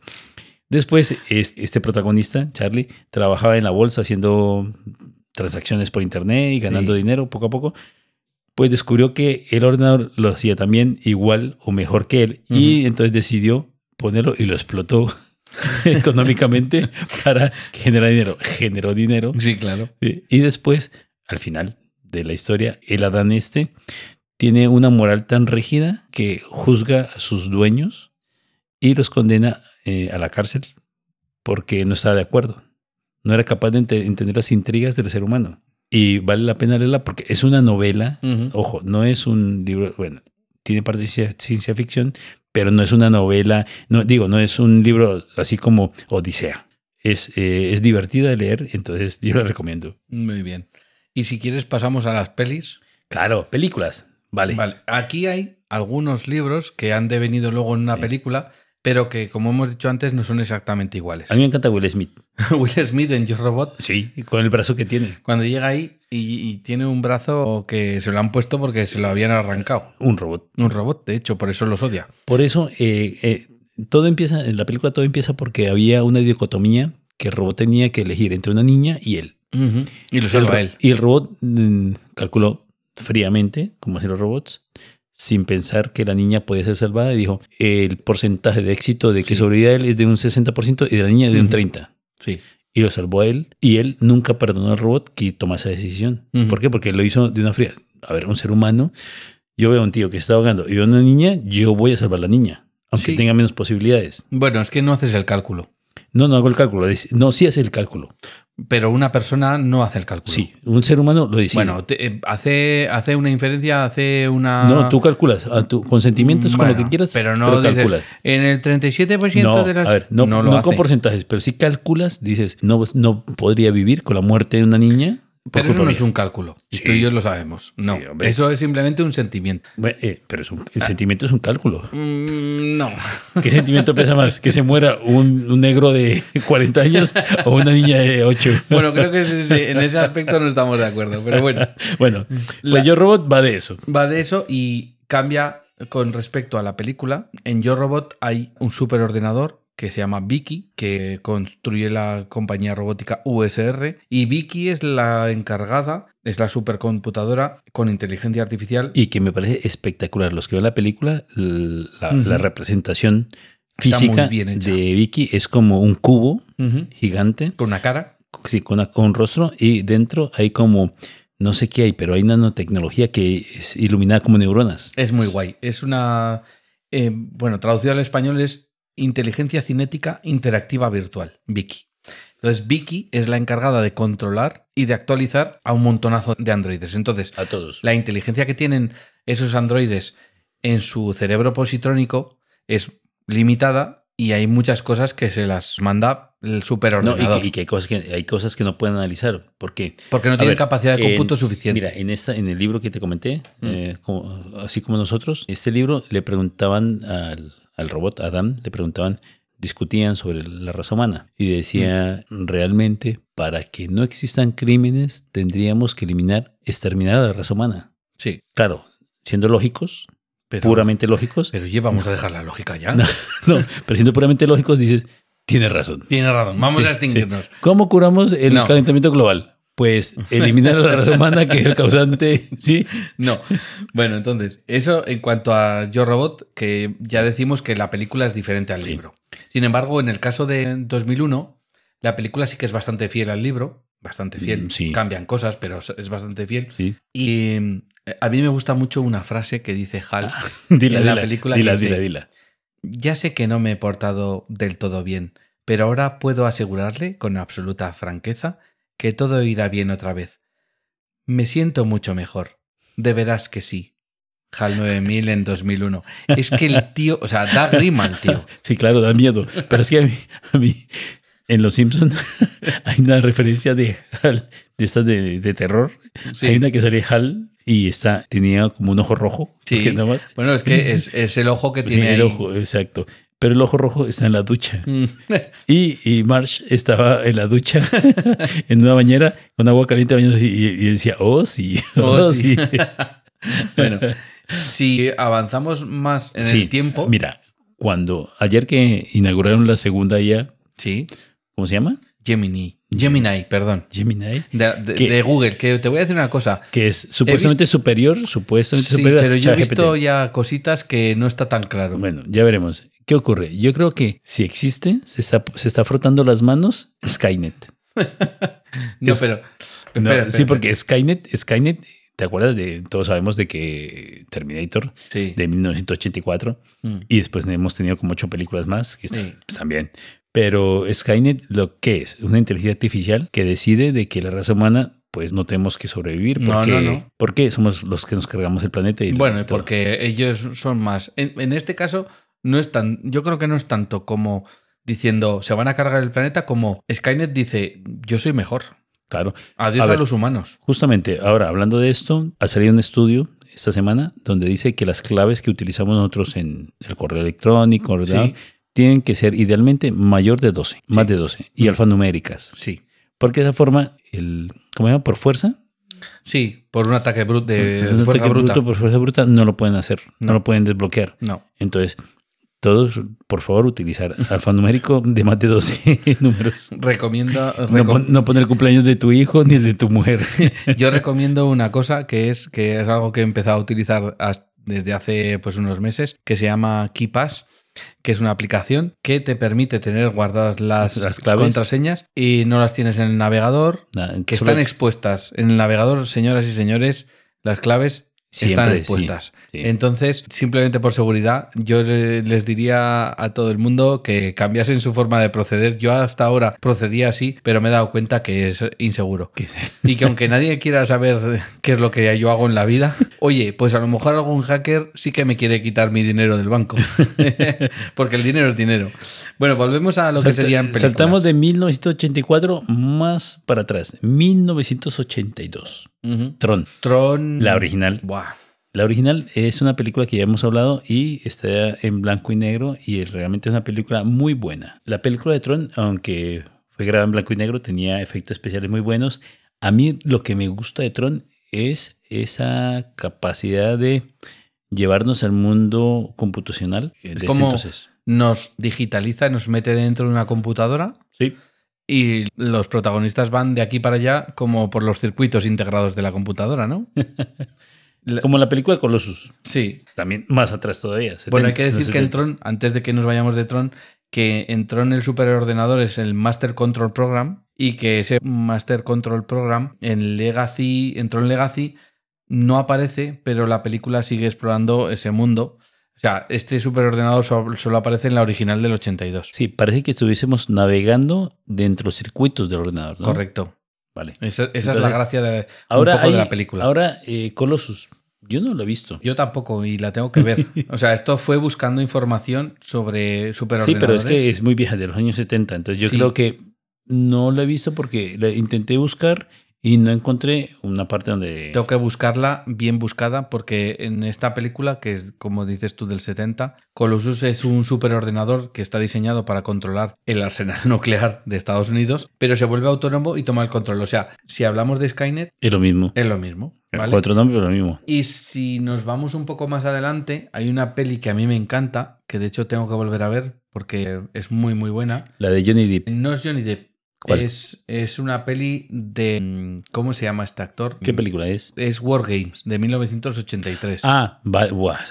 Después, es- este protagonista, Charlie, trabajaba en la bolsa haciendo transacciones por internet y ganando Sí. dinero poco a poco. pues descubrió que el ordenador lo hacía también igual o mejor que él y entonces decidió ponerlo y lo explotó [laughs] económicamente para generar dinero. Generó dinero. Sí, claro. Y después, al final de la historia, el Adán este tiene una moral tan rígida que juzga a sus dueños y los condena eh, a la cárcel porque no estaba de acuerdo. No era capaz de ente- entender las intrigas del ser humano. Y vale la pena leerla porque es una novela. Ojo, no es un libro, bueno, tiene parte de ciencia ficción, pero no es una novela, no digo, no es un libro así como Odisea. Es, eh, es divertida de leer, entonces yo la recomiendo. Muy bien. Y si quieres pasamos a las pelis. Claro, películas. Vale. Vale, aquí hay algunos libros que han devenido luego en una película, pero que, como hemos dicho antes, no son exactamente iguales. A mí me encanta Will Smith. [laughs] Will Smith en Yo Robot, Sí, con el brazo que tiene. cuando llega ahí y, y tiene un brazo que se lo han puesto porque se lo habían arrancado. Un robot. Un robot, de hecho, por eso los odia. Por eso, eh, eh, todo empieza, en la película todo empieza porque había una dicotomía que el robot tenía que elegir entre una niña y él. Y lo salva él. Y el robot mm, calculó fríamente, como hacen los robots, sin pensar que la niña podía ser salvada, y dijo, el porcentaje de éxito de que Sí. sobreviva él es de un 60% y de la niña de un Ujú. 30%. Sí. Y lo salvó a él. Y él nunca perdonó al robot que tomara esa decisión. Ujú. ¿Por qué? Porque lo hizo de una fría. A ver, un ser humano, yo veo a un tío que está ahogando y veo a una niña, yo voy a salvar a la niña, aunque Sí. tenga menos posibilidades. Bueno, es que no haces el cálculo. No, no hago el cálculo. No, sí hace el cálculo. Pero una persona no hace el cálculo. Sí, un ser humano lo decide. Bueno, te- eh, hace, hace una inferencia, hace una. no, tú calculas. A tu, con sentimientos, con lo que quieras, Pero no dices, calculas. En el 37% No, de las. a ver, no, lo no hace. con porcentajes, pero si calculas, dices, no, no podría vivir con la muerte de una niña. Pero eso no es un cálculo. Y Sí. tú y yo lo sabemos. No. Sí, eso es simplemente un sentimiento. Bueno, eh, pero es un- el sentimiento es un cálculo. Mm, no. ¿Qué sentimiento pesa más? ¿Que se muera un, un negro de [laughs] 40 años o una niña de 8? Bueno, creo que en ese aspecto no estamos de acuerdo. Pero bueno, Bueno, pues La- Yo Robot va de eso. va de eso y cambia con respecto a la película. En Yo Robot hay un superordenador que se llama Vicky, que construye la compañía robótica USR. Y Vicky es la encargada, es la supercomputadora con inteligencia artificial. Y que me parece espectacular. Los que ven la película, la, representación física de Vicky es como un cubo gigante, Con una cara. sí, con, una- con un rostro, y dentro hay como, no sé qué hay, pero hay nanotecnología que es iluminada como neuronas. Es muy guay. Es una. eh, bueno, traducido al español es inteligencia cinética interactiva virtual, Vicky. Entonces, Vicky es la encargada de controlar y de actualizar a un montonazo de androides. Entonces, A todos. la inteligencia que tienen esos androides en su cerebro positrónico es limitada y hay muchas cosas que se las manda el No, superordenador. y que, y que hay cosas que hay cosas que no pueden analizar. Porque porque no A tienen ver, capacidad de en- cómputo suficiente. Mira, en esta, en el libro que te comenté, Mm. eh, como- así como nosotros, este libro le preguntaban al, al robot Adam, le preguntaban, discutían sobre la raza humana y decía realmente para que no existan crímenes tendríamos que eliminar, exterminar a la raza humana. sí, Claro, siendo lógicos, pero, puramente lógicos, pero ya vamos a dejar la lógica ya. [laughs] No. no, pero siendo puramente lógicos dices, tiene razón. Tiene razón, vamos Sí, a extinguirnos. sí. ¿Cómo curamos el No. calentamiento global? Pues [laughs] eliminar a la raza humana que es el causante, [laughs] ¿sí? No. Bueno, entonces, eso en cuanto a Yo Robot, que ya decimos que la película es diferente al Sí. libro. Sin embargo, en el caso de 2001, la película sí que es bastante fiel al libro, bastante fiel. Mm, sí. Cambian cosas, pero es bastante fiel. Sí. Y eh, a mí me gusta mucho una frase que dice Hal. [laughs] Dila, En la dila, película dila, dice- dila, dila. Ya sé que no me he portado del todo bien, pero ahora puedo asegurarle con absoluta franqueza que todo irá bien otra vez. Me siento mucho mejor. De veras que sí. HAL 9000 en 2001. Es que el tío, o sea, da grima el tío. [laughs] Sí, claro, da miedo. Pero es que a mí, a mí en Los Simpsons [laughs] hay una referencia de Hal, de estas de, de terror. Sí. Hay una que sale Hal y está, tenía como un ojo rojo. Sí. porque nada más- Bueno, es que es, es el ojo que Sí, tiene el ahí. ojo, exacto. Pero el ojo rojo está en la ducha. Mm. [laughs] Y, y Marsh estaba en la ducha, [laughs] en una bañera, con agua caliente bañándose y, y decía, oh sí, [laughs] oh, Oh, sí. sí. Bueno, si avanzamos más en Sí, el tiempo. Mira, cuando ayer que inauguraron la segunda IA, Sí, ¿cómo se llama? Gemini. Gemini, perdón. Gemini, De, de- ¿Qué? de Google, que te voy a decir una cosa. que es supuestamente superior, supuestamente Sí, superior a pero yo he visto ya cositas que no está tan claro. Bueno, ya veremos. ¿Qué ocurre? Yo creo que si existe, se está, se está frotando las manos Skynet. [laughs] no, es- pero. No, espera, sí, porque Skynet, Skynet, ¿te acuerdas de, todos sabemos de que Terminator Sí. de 1984 Mm. y después hemos tenido como ocho películas más que están, Sí. pues, también. Pero Skynet, ¿lo que es? Una inteligencia artificial que decide de que la raza humana pues no tenemos que sobrevivir No, porque, no, no. porque somos los que nos cargamos el planeta. Y Bueno, todo. porque ellos son más. En, en este caso, no es tan. Yo creo que no es tanto como diciendo se van a cargar el planeta, como Skynet dice yo soy mejor. Claro. Adiós A los humanos. Justamente, ahora hablando de esto, ha salido un estudio esta semana donde dice que las claves que utilizamos nosotros en el correo electrónico, ¿verdad? Sí. Tienen que ser idealmente mayor de 12, más de 12, y Mm. alfanuméricas. Sí. Porque de esa forma, el, ¿cómo se llama? Por fuerza, Sí, por un ataque brut de, un fuerza ataque bruta. bruto por fuerza bruta, no lo pueden hacer, no, No. lo pueden desbloquear. No. Entonces, todos, por favor, utilizar alfanumérico de más de 12 [laughs] números. Recomiendo. No, recom- pon- no poner el cumpleaños de tu hijo ni el de tu mujer. [laughs] Yo recomiendo una cosa que es, que es algo que he empezado a utilizar desde hace pues, unos meses, que se llama KeePass, que es una aplicación que te permite tener guardadas las, Las claves. contraseñas y no las tienes en el navegador, que solo- están expuestas en el navegador, señoras y señores, las claves están expuestas. sí, sí. Entonces, simplemente por seguridad, yo le- les diría a todo el mundo que cambiasen su forma de proceder. Yo hasta ahora procedía así, pero me he dado cuenta que es inseguro. [laughs] Y que aunque nadie quiera saber qué es lo que yo hago en la vida, oye, pues a lo mejor algún hacker sí que me quiere quitar mi dinero del banco. [laughs] Porque el dinero es dinero. Bueno, volvemos a lo que serían películas. Saltamos de 1984 más para atrás. 1982. Ujú. Tron, Tron. la original. Buah. La original es una película que ya hemos hablado y está en blanco y negro y realmente es una película muy buena. La película de Tron, aunque fue grabada en blanco y negro, tenía efectos especiales muy buenos. A mí lo que me gusta de Tron es esa capacidad de llevarnos al mundo computacional. ese como- entonces. Nos digitaliza, nos mete dentro de una computadora Sí. y los protagonistas van de aquí para allá como por los circuitos integrados de la computadora, ¿no? [laughs] La- Como la película Colossus. Sí. También más atrás todavía. Bueno, 70, hay que decir que en 70. Tron, antes de que nos vayamos de Tron, que en Tron el superordenador es el Master Control Program y que ese Master Control Program en Legacy, en Tron Legacy, no aparece, pero la película sigue explorando ese mundo. O sea, este superordenador solo, solo aparece en la original del 82. Sí, parece que estuviésemos navegando dentro de los circuitos del ordenador. ¿no? Correcto. Vale. Esa, esa es la gracia de, Ahora, un poco hay- de la película. Ahora, eh, Colossus. Yo no lo he visto. Yo tampoco y la tengo que ver. [laughs] O sea, esto fue buscando información sobre Sí, superordenadores. pero es que es muy vieja, de los años 70. Entonces yo Sí. creo que no lo he visto porque la intenté buscar y no encontré una parte donde... Tengo que buscarla bien buscada porque en esta película, que es como dices tú del 70, Colossus es un superordenador que está diseñado para controlar el arsenal [laughs] nuclear de Estados Unidos, pero se vuelve autónomo y toma el control. O sea, si hablamos de Skynet, Es lo mismo. es lo mismo. ¿vale? Cuatro nombres, lo mismo. Y si nos vamos un poco más adelante, hay una peli que a mí me encanta, que de hecho tengo que volver a ver porque es muy, muy buena. La de Johnny Depp. No es Johnny Depp. Es, es una peli de... mm, ¿Cómo se llama este actor? ¿Qué película es? Es War Games, de 1983. Ah, va,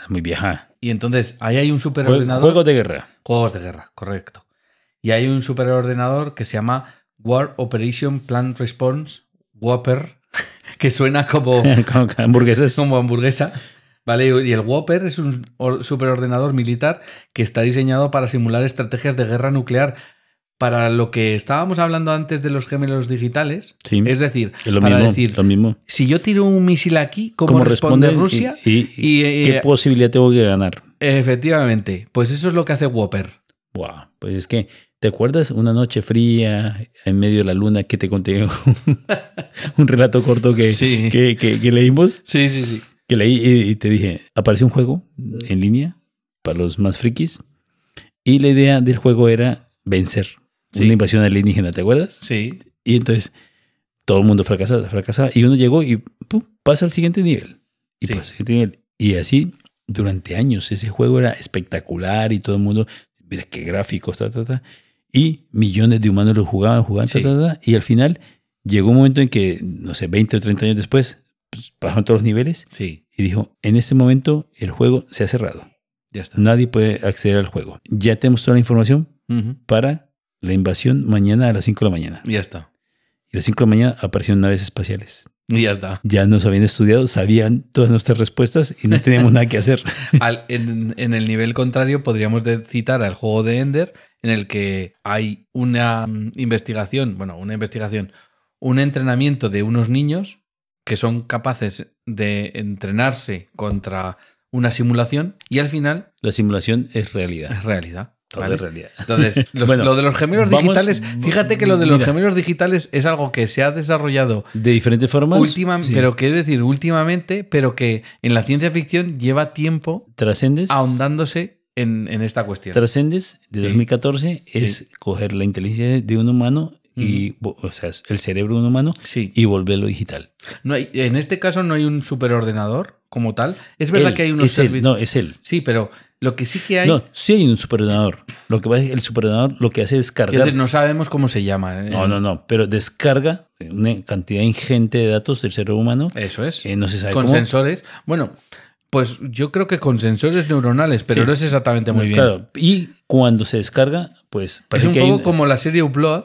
muy vieja. Y entonces ahí hay un superordenador. Juegos de guerra. Juegos de guerra, correcto. Y hay un superordenador que se llama War Operation Plan Response, Whopper, [laughs] que suena como, [laughs] hamburguesas. como hamburguesa. ¿Vale? Y el Whopper es un or- superordenador militar que está diseñado para simular estrategias de guerra nuclear. Para lo que estábamos hablando antes de los gemelos digitales, Sí. es decir, Es lo para mismo. decir, lo mismo. si yo tiro un misil aquí, ¿cómo, responde, Rusia? Y, y- Y, y eh, qué posibilidad tengo que ganar? Efectivamente, pues eso es lo que hace Whopper. Wow, pues es que, ¿te acuerdas una noche fría en medio de la luna que te conté un, [laughs] un relato corto que, Sí. que, que- que leímos? Sí, sí, sí. Que leí y te dije, apareció un juego en línea para los más frikis y la idea del juego era vencer Sí. una invasión alienígena, ¿te acuerdas? Sí. Y entonces todo el mundo fracasaba, fracasaba y uno llegó y pum, pasa al siguiente nivel. Y Sí. pasa al siguiente nivel. Y así durante años ese juego era espectacular y todo el mundo, mira qué gráficos, ta, ta, ta. y millones de humanos lo jugaban, jugaban, Sí. ta, ta, ta, y al final llegó un momento en que, no sé, 20 o 30 años después, pues, bajaron todos los niveles Sí, y dijo, en este momento el juego se ha cerrado. ya está. Nadie puede acceder al juego. Ya tenemos toda la información Ujú. para la invasión mañana a las 5 de la mañana. Ya está. Y a las 5 de la mañana aparecieron naves espaciales. Y ya está. Ya nos habían estudiado, sabían todas nuestras respuestas y no teníamos nada que hacer. [laughs] Al- en, en el nivel contrario, podríamos citar al juego de Ender, en el que hay una mm, investigación, bueno, una investigación, un entrenamiento de unos niños que son capaces de entrenarse contra una simulación y al final La simulación es realidad. es realidad. Todo ¿vale? es realidad. Entonces, [laughs] los- Bueno, lo de los gemelos vamos- digitales, fíjate que lo de los mira. gemelos digitales es algo que se ha desarrollado De diferentes formas. última, sí. pero quiero decir últimamente, pero que en la ciencia ficción lleva tiempo trascendes. ahondándose en, en esta cuestión. Trascendes de Sí. 2014 es Sí. coger la inteligencia de un humano y, o sea, el cerebro de un humano Sí. y volverlo digital. No hay- en este caso no hay un superordenador como tal. Es verdad Él, que hay unos es él, no, es él. Sí, pero lo que sí que hay. No, sí hay un superordenador. Lo que pasa es que el superordenador lo que hace es es cargar. decir, no sabemos cómo se llama. ¿eh? no, no, no, pero descarga una cantidad ingente de datos del cerebro humano. Eso es. eh, no se sabe con cómo. sensores. Bueno, pues yo creo que con sensores neuronales, pero Sí. no es exactamente muy bien. Claro, y cuando se descarga, pues es un que poco hay, como la serie Upload.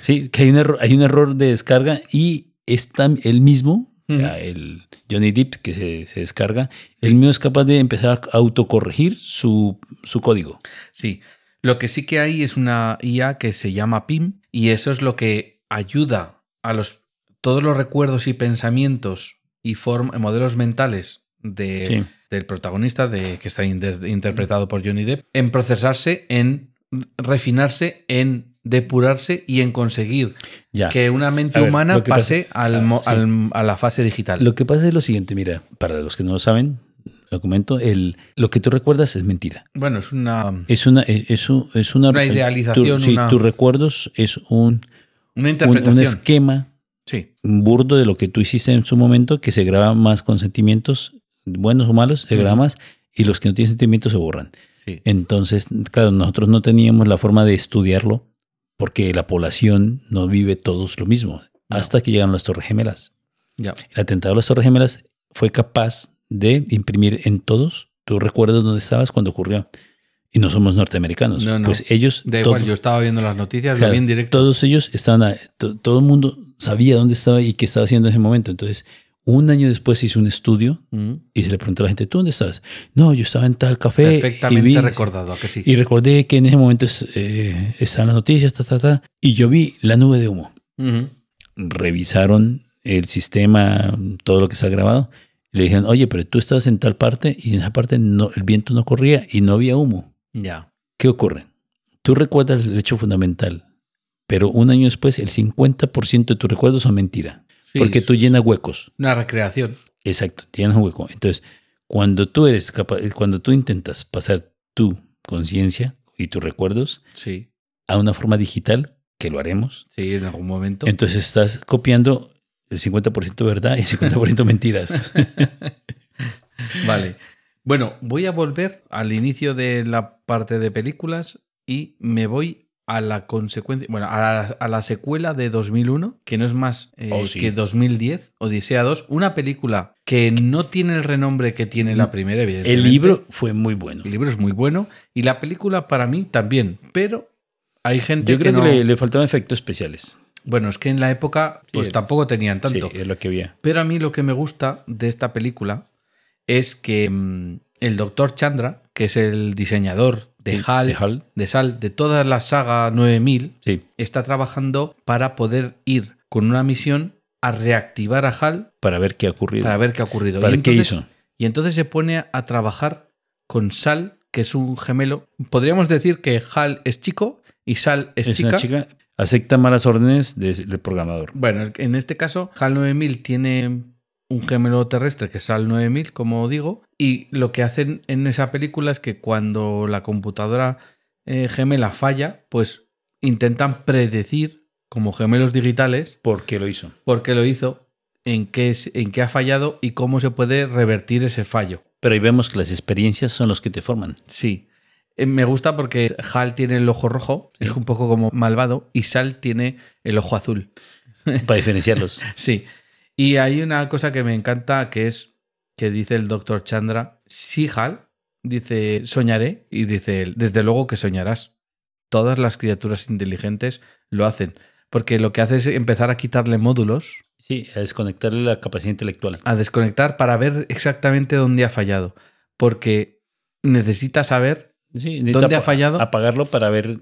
sí, que hay un error, hay un error de descarga y es tan el mismo, El Johnny Depp que se, se descarga, el mismo es capaz de empezar a autocorregir su, su código. Sí. Lo que sí que hay es una IA que se llama PIM y eso es lo que ayuda a los todos los recuerdos y pensamientos y form- modelos mentales de, Sí. del protagonista de, que está inter- interpretado por Johnny Depp en procesarse, en refinarse, en depurarse y en conseguir Ya. que una mente ver, humana pase pasa- al ah, sí. al- a la fase digital. Lo que pasa es lo siguiente, mira, para los que no lo saben, lo comento, el, lo que tú recuerdas es mentira. bueno, es una, Es una, es, es un- es una, Una idealización, tu- sí, una- tus recuerdos es un, una un, interpretación. un esquema sí. burdo de lo que tú hiciste en su momento, que se graba más con sentimientos buenos o malos, se graba más, y los que no tienen sentimientos se borran. Sí. Entonces, claro, nosotros no teníamos la forma de estudiarlo porque la población no vive todos lo mismo, hasta que llegaron las Torres Gemelas. El atentado a las Torres Gemelas fue capaz de imprimir en todos tus recuerdos dónde estabas cuando ocurrió. Y no somos norteamericanos. No, no. Pues ellos, Da todo- igual, yo estaba viendo las noticias, claro, lo vi en directo. todos ellos estaban, a- to- todo el mundo sabía dónde estaba y qué estaba haciendo en ese momento. Entonces, un año después se hizo un estudio y se le preguntó a la gente, ¿tú dónde estabas? No, yo estaba en tal café. y Perfectamente vi- recordado, ¿a que sí? Y recordé que en ese momento es, eh, estaban las noticias, ta, ta, ta, y yo vi la nube de humo. Revisaron el sistema, todo lo que está grabado. y Le dijeron, oye, pero tú estabas en tal parte y en esa parte no, el viento no corría y no había humo. Ya. ¿Qué ocurre? Tú recuerdas el hecho fundamental, pero un año después el 50% de tus recuerdos son mentira. Sí, porque tú llenas huecos. Una recreación. Exacto, tienes un hueco. Entonces, cuando tú eres capaz, cuando tú intentas pasar tu conciencia y tus recuerdos Sí. a una forma digital, que lo haremos, Sí, en algún momento. entonces estás copiando el 50% verdad y el 50% [laughs] mentiras. Vale. Bueno, voy a volver al inicio de la parte de películas y me voy a la consecuencia, bueno, a la, a la secuela de 2001, que no es más eh, Oh, sí. que 2010, Odisea 2, una película que no tiene el renombre que tiene la primera, evidentemente. el libro fue muy bueno. El libro es muy bueno y la película para mí también, pero hay gente Yo que creo no... que le, le faltaban efectos especiales. Bueno, es que en la época pues Sí. tampoco tenían tanto. Sí, es lo que había. Pero a mí lo que me gusta de esta película es que mm, el doctor Chandra, que es el diseñador de Sí, HAL, de HAL. de SAL, de toda la saga 9000, Sí, está trabajando para poder ir con una misión a reactivar a HAL para ver qué ha ocurrido. para ver qué ha ocurrido. Para y ver qué entonces- hizo. Y entonces se pone a, trabajar con Sal, que es un gemelo. Podríamos decir que HAL es chico y Sal es, Es chica. una chica, acepta malas órdenes de- del programador. Bueno, en este caso, HAL 9000 tiene un gemelo terrestre que es HAL 9000, como digo, y lo que hacen en esa película es que cuando la computadora eh, gemela falla, pues intentan predecir como gemelos digitales ¿Por qué lo hizo? por qué lo hizo, en qué, es- en qué ha fallado y cómo se puede revertir ese fallo. Pero ahí vemos que las experiencias son los que te forman. Sí. Eh, Me gusta porque Hal tiene el ojo rojo, Sí. es un poco como malvado, y Sal tiene el ojo azul. Para diferenciarlos. [laughs] Sí. Y hay una cosa que me encanta que es que dice el doctor Chandra, sí, Hal, dice, soñaré, y dice él, desde luego que soñarás. Todas las criaturas inteligentes lo hacen, porque lo que hace es empezar a quitarle módulos, Sí, a desconectarle la capacidad intelectual. a desconectar para ver exactamente dónde ha fallado, porque necesita saber Sí, necesita ¿Dónde ha fallado? Apagarlo para ver.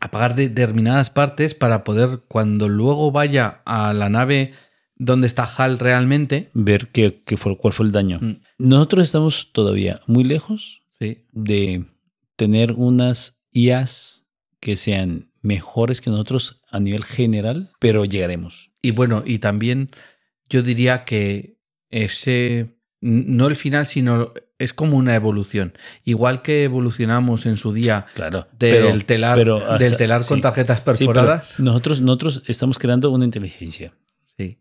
apagar determinadas partes para poder, cuando luego vaya a la nave donde está Hal realmente, ver qué, qué fue, cuál fue el daño. Mm. Nosotros estamos todavía muy lejos sí, de tener unas IAs que sean mejores que nosotros a nivel general, pero llegaremos. Y bueno, y también yo diría que ese, no el final, sino es como una evolución. Igual que evolucionamos en su día Claro. del pero- telar, pero hasta- del telar con sí. tarjetas Sí, perforadas. nosotros, nosotros estamos creando una inteligencia. Sí.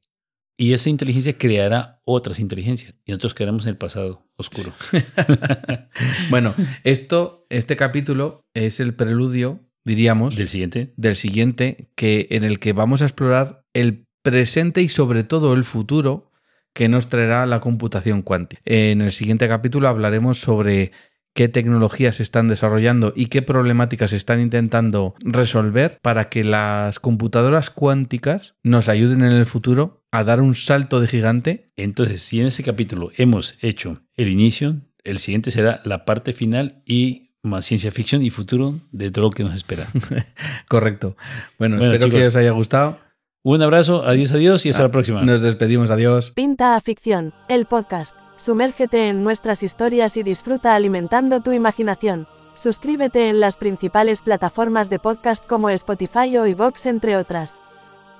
Y esa inteligencia creará otras inteligencias. Y nosotros quedaremos en el pasado oscuro. [laughs] Bueno, esto, este capítulo es el preludio, diríamos, Del siguiente. del siguiente, que, en el que vamos a explorar el presente y sobre todo el futuro que nos traerá la computación cuántica. En el siguiente capítulo hablaremos sobre qué tecnologías se están desarrollando y qué problemáticas se están intentando resolver para que las computadoras cuánticas nos ayuden en el futuro a dar un salto de gigante. Entonces, si en ese capítulo hemos hecho el inicio, el siguiente será la parte final y más ciencia ficción y futuro de todo lo que nos espera. [laughs] Correcto. Bueno, Bueno, espero que os haya gustado. Un abrazo, adiós, adiós y hasta Ah, la próxima. Nos despedimos. Adiós. Pinta a Ficción, el podcast. Sumérgete en nuestras historias y disfruta alimentando tu imaginación. Suscríbete en las principales plataformas de podcast como Spotify o iVoox entre otras.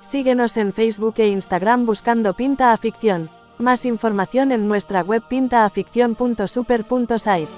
Síguenos en Facebook e Instagram buscando Pinta a Ficción. Más información en nuestra web pintaaficción.super.site.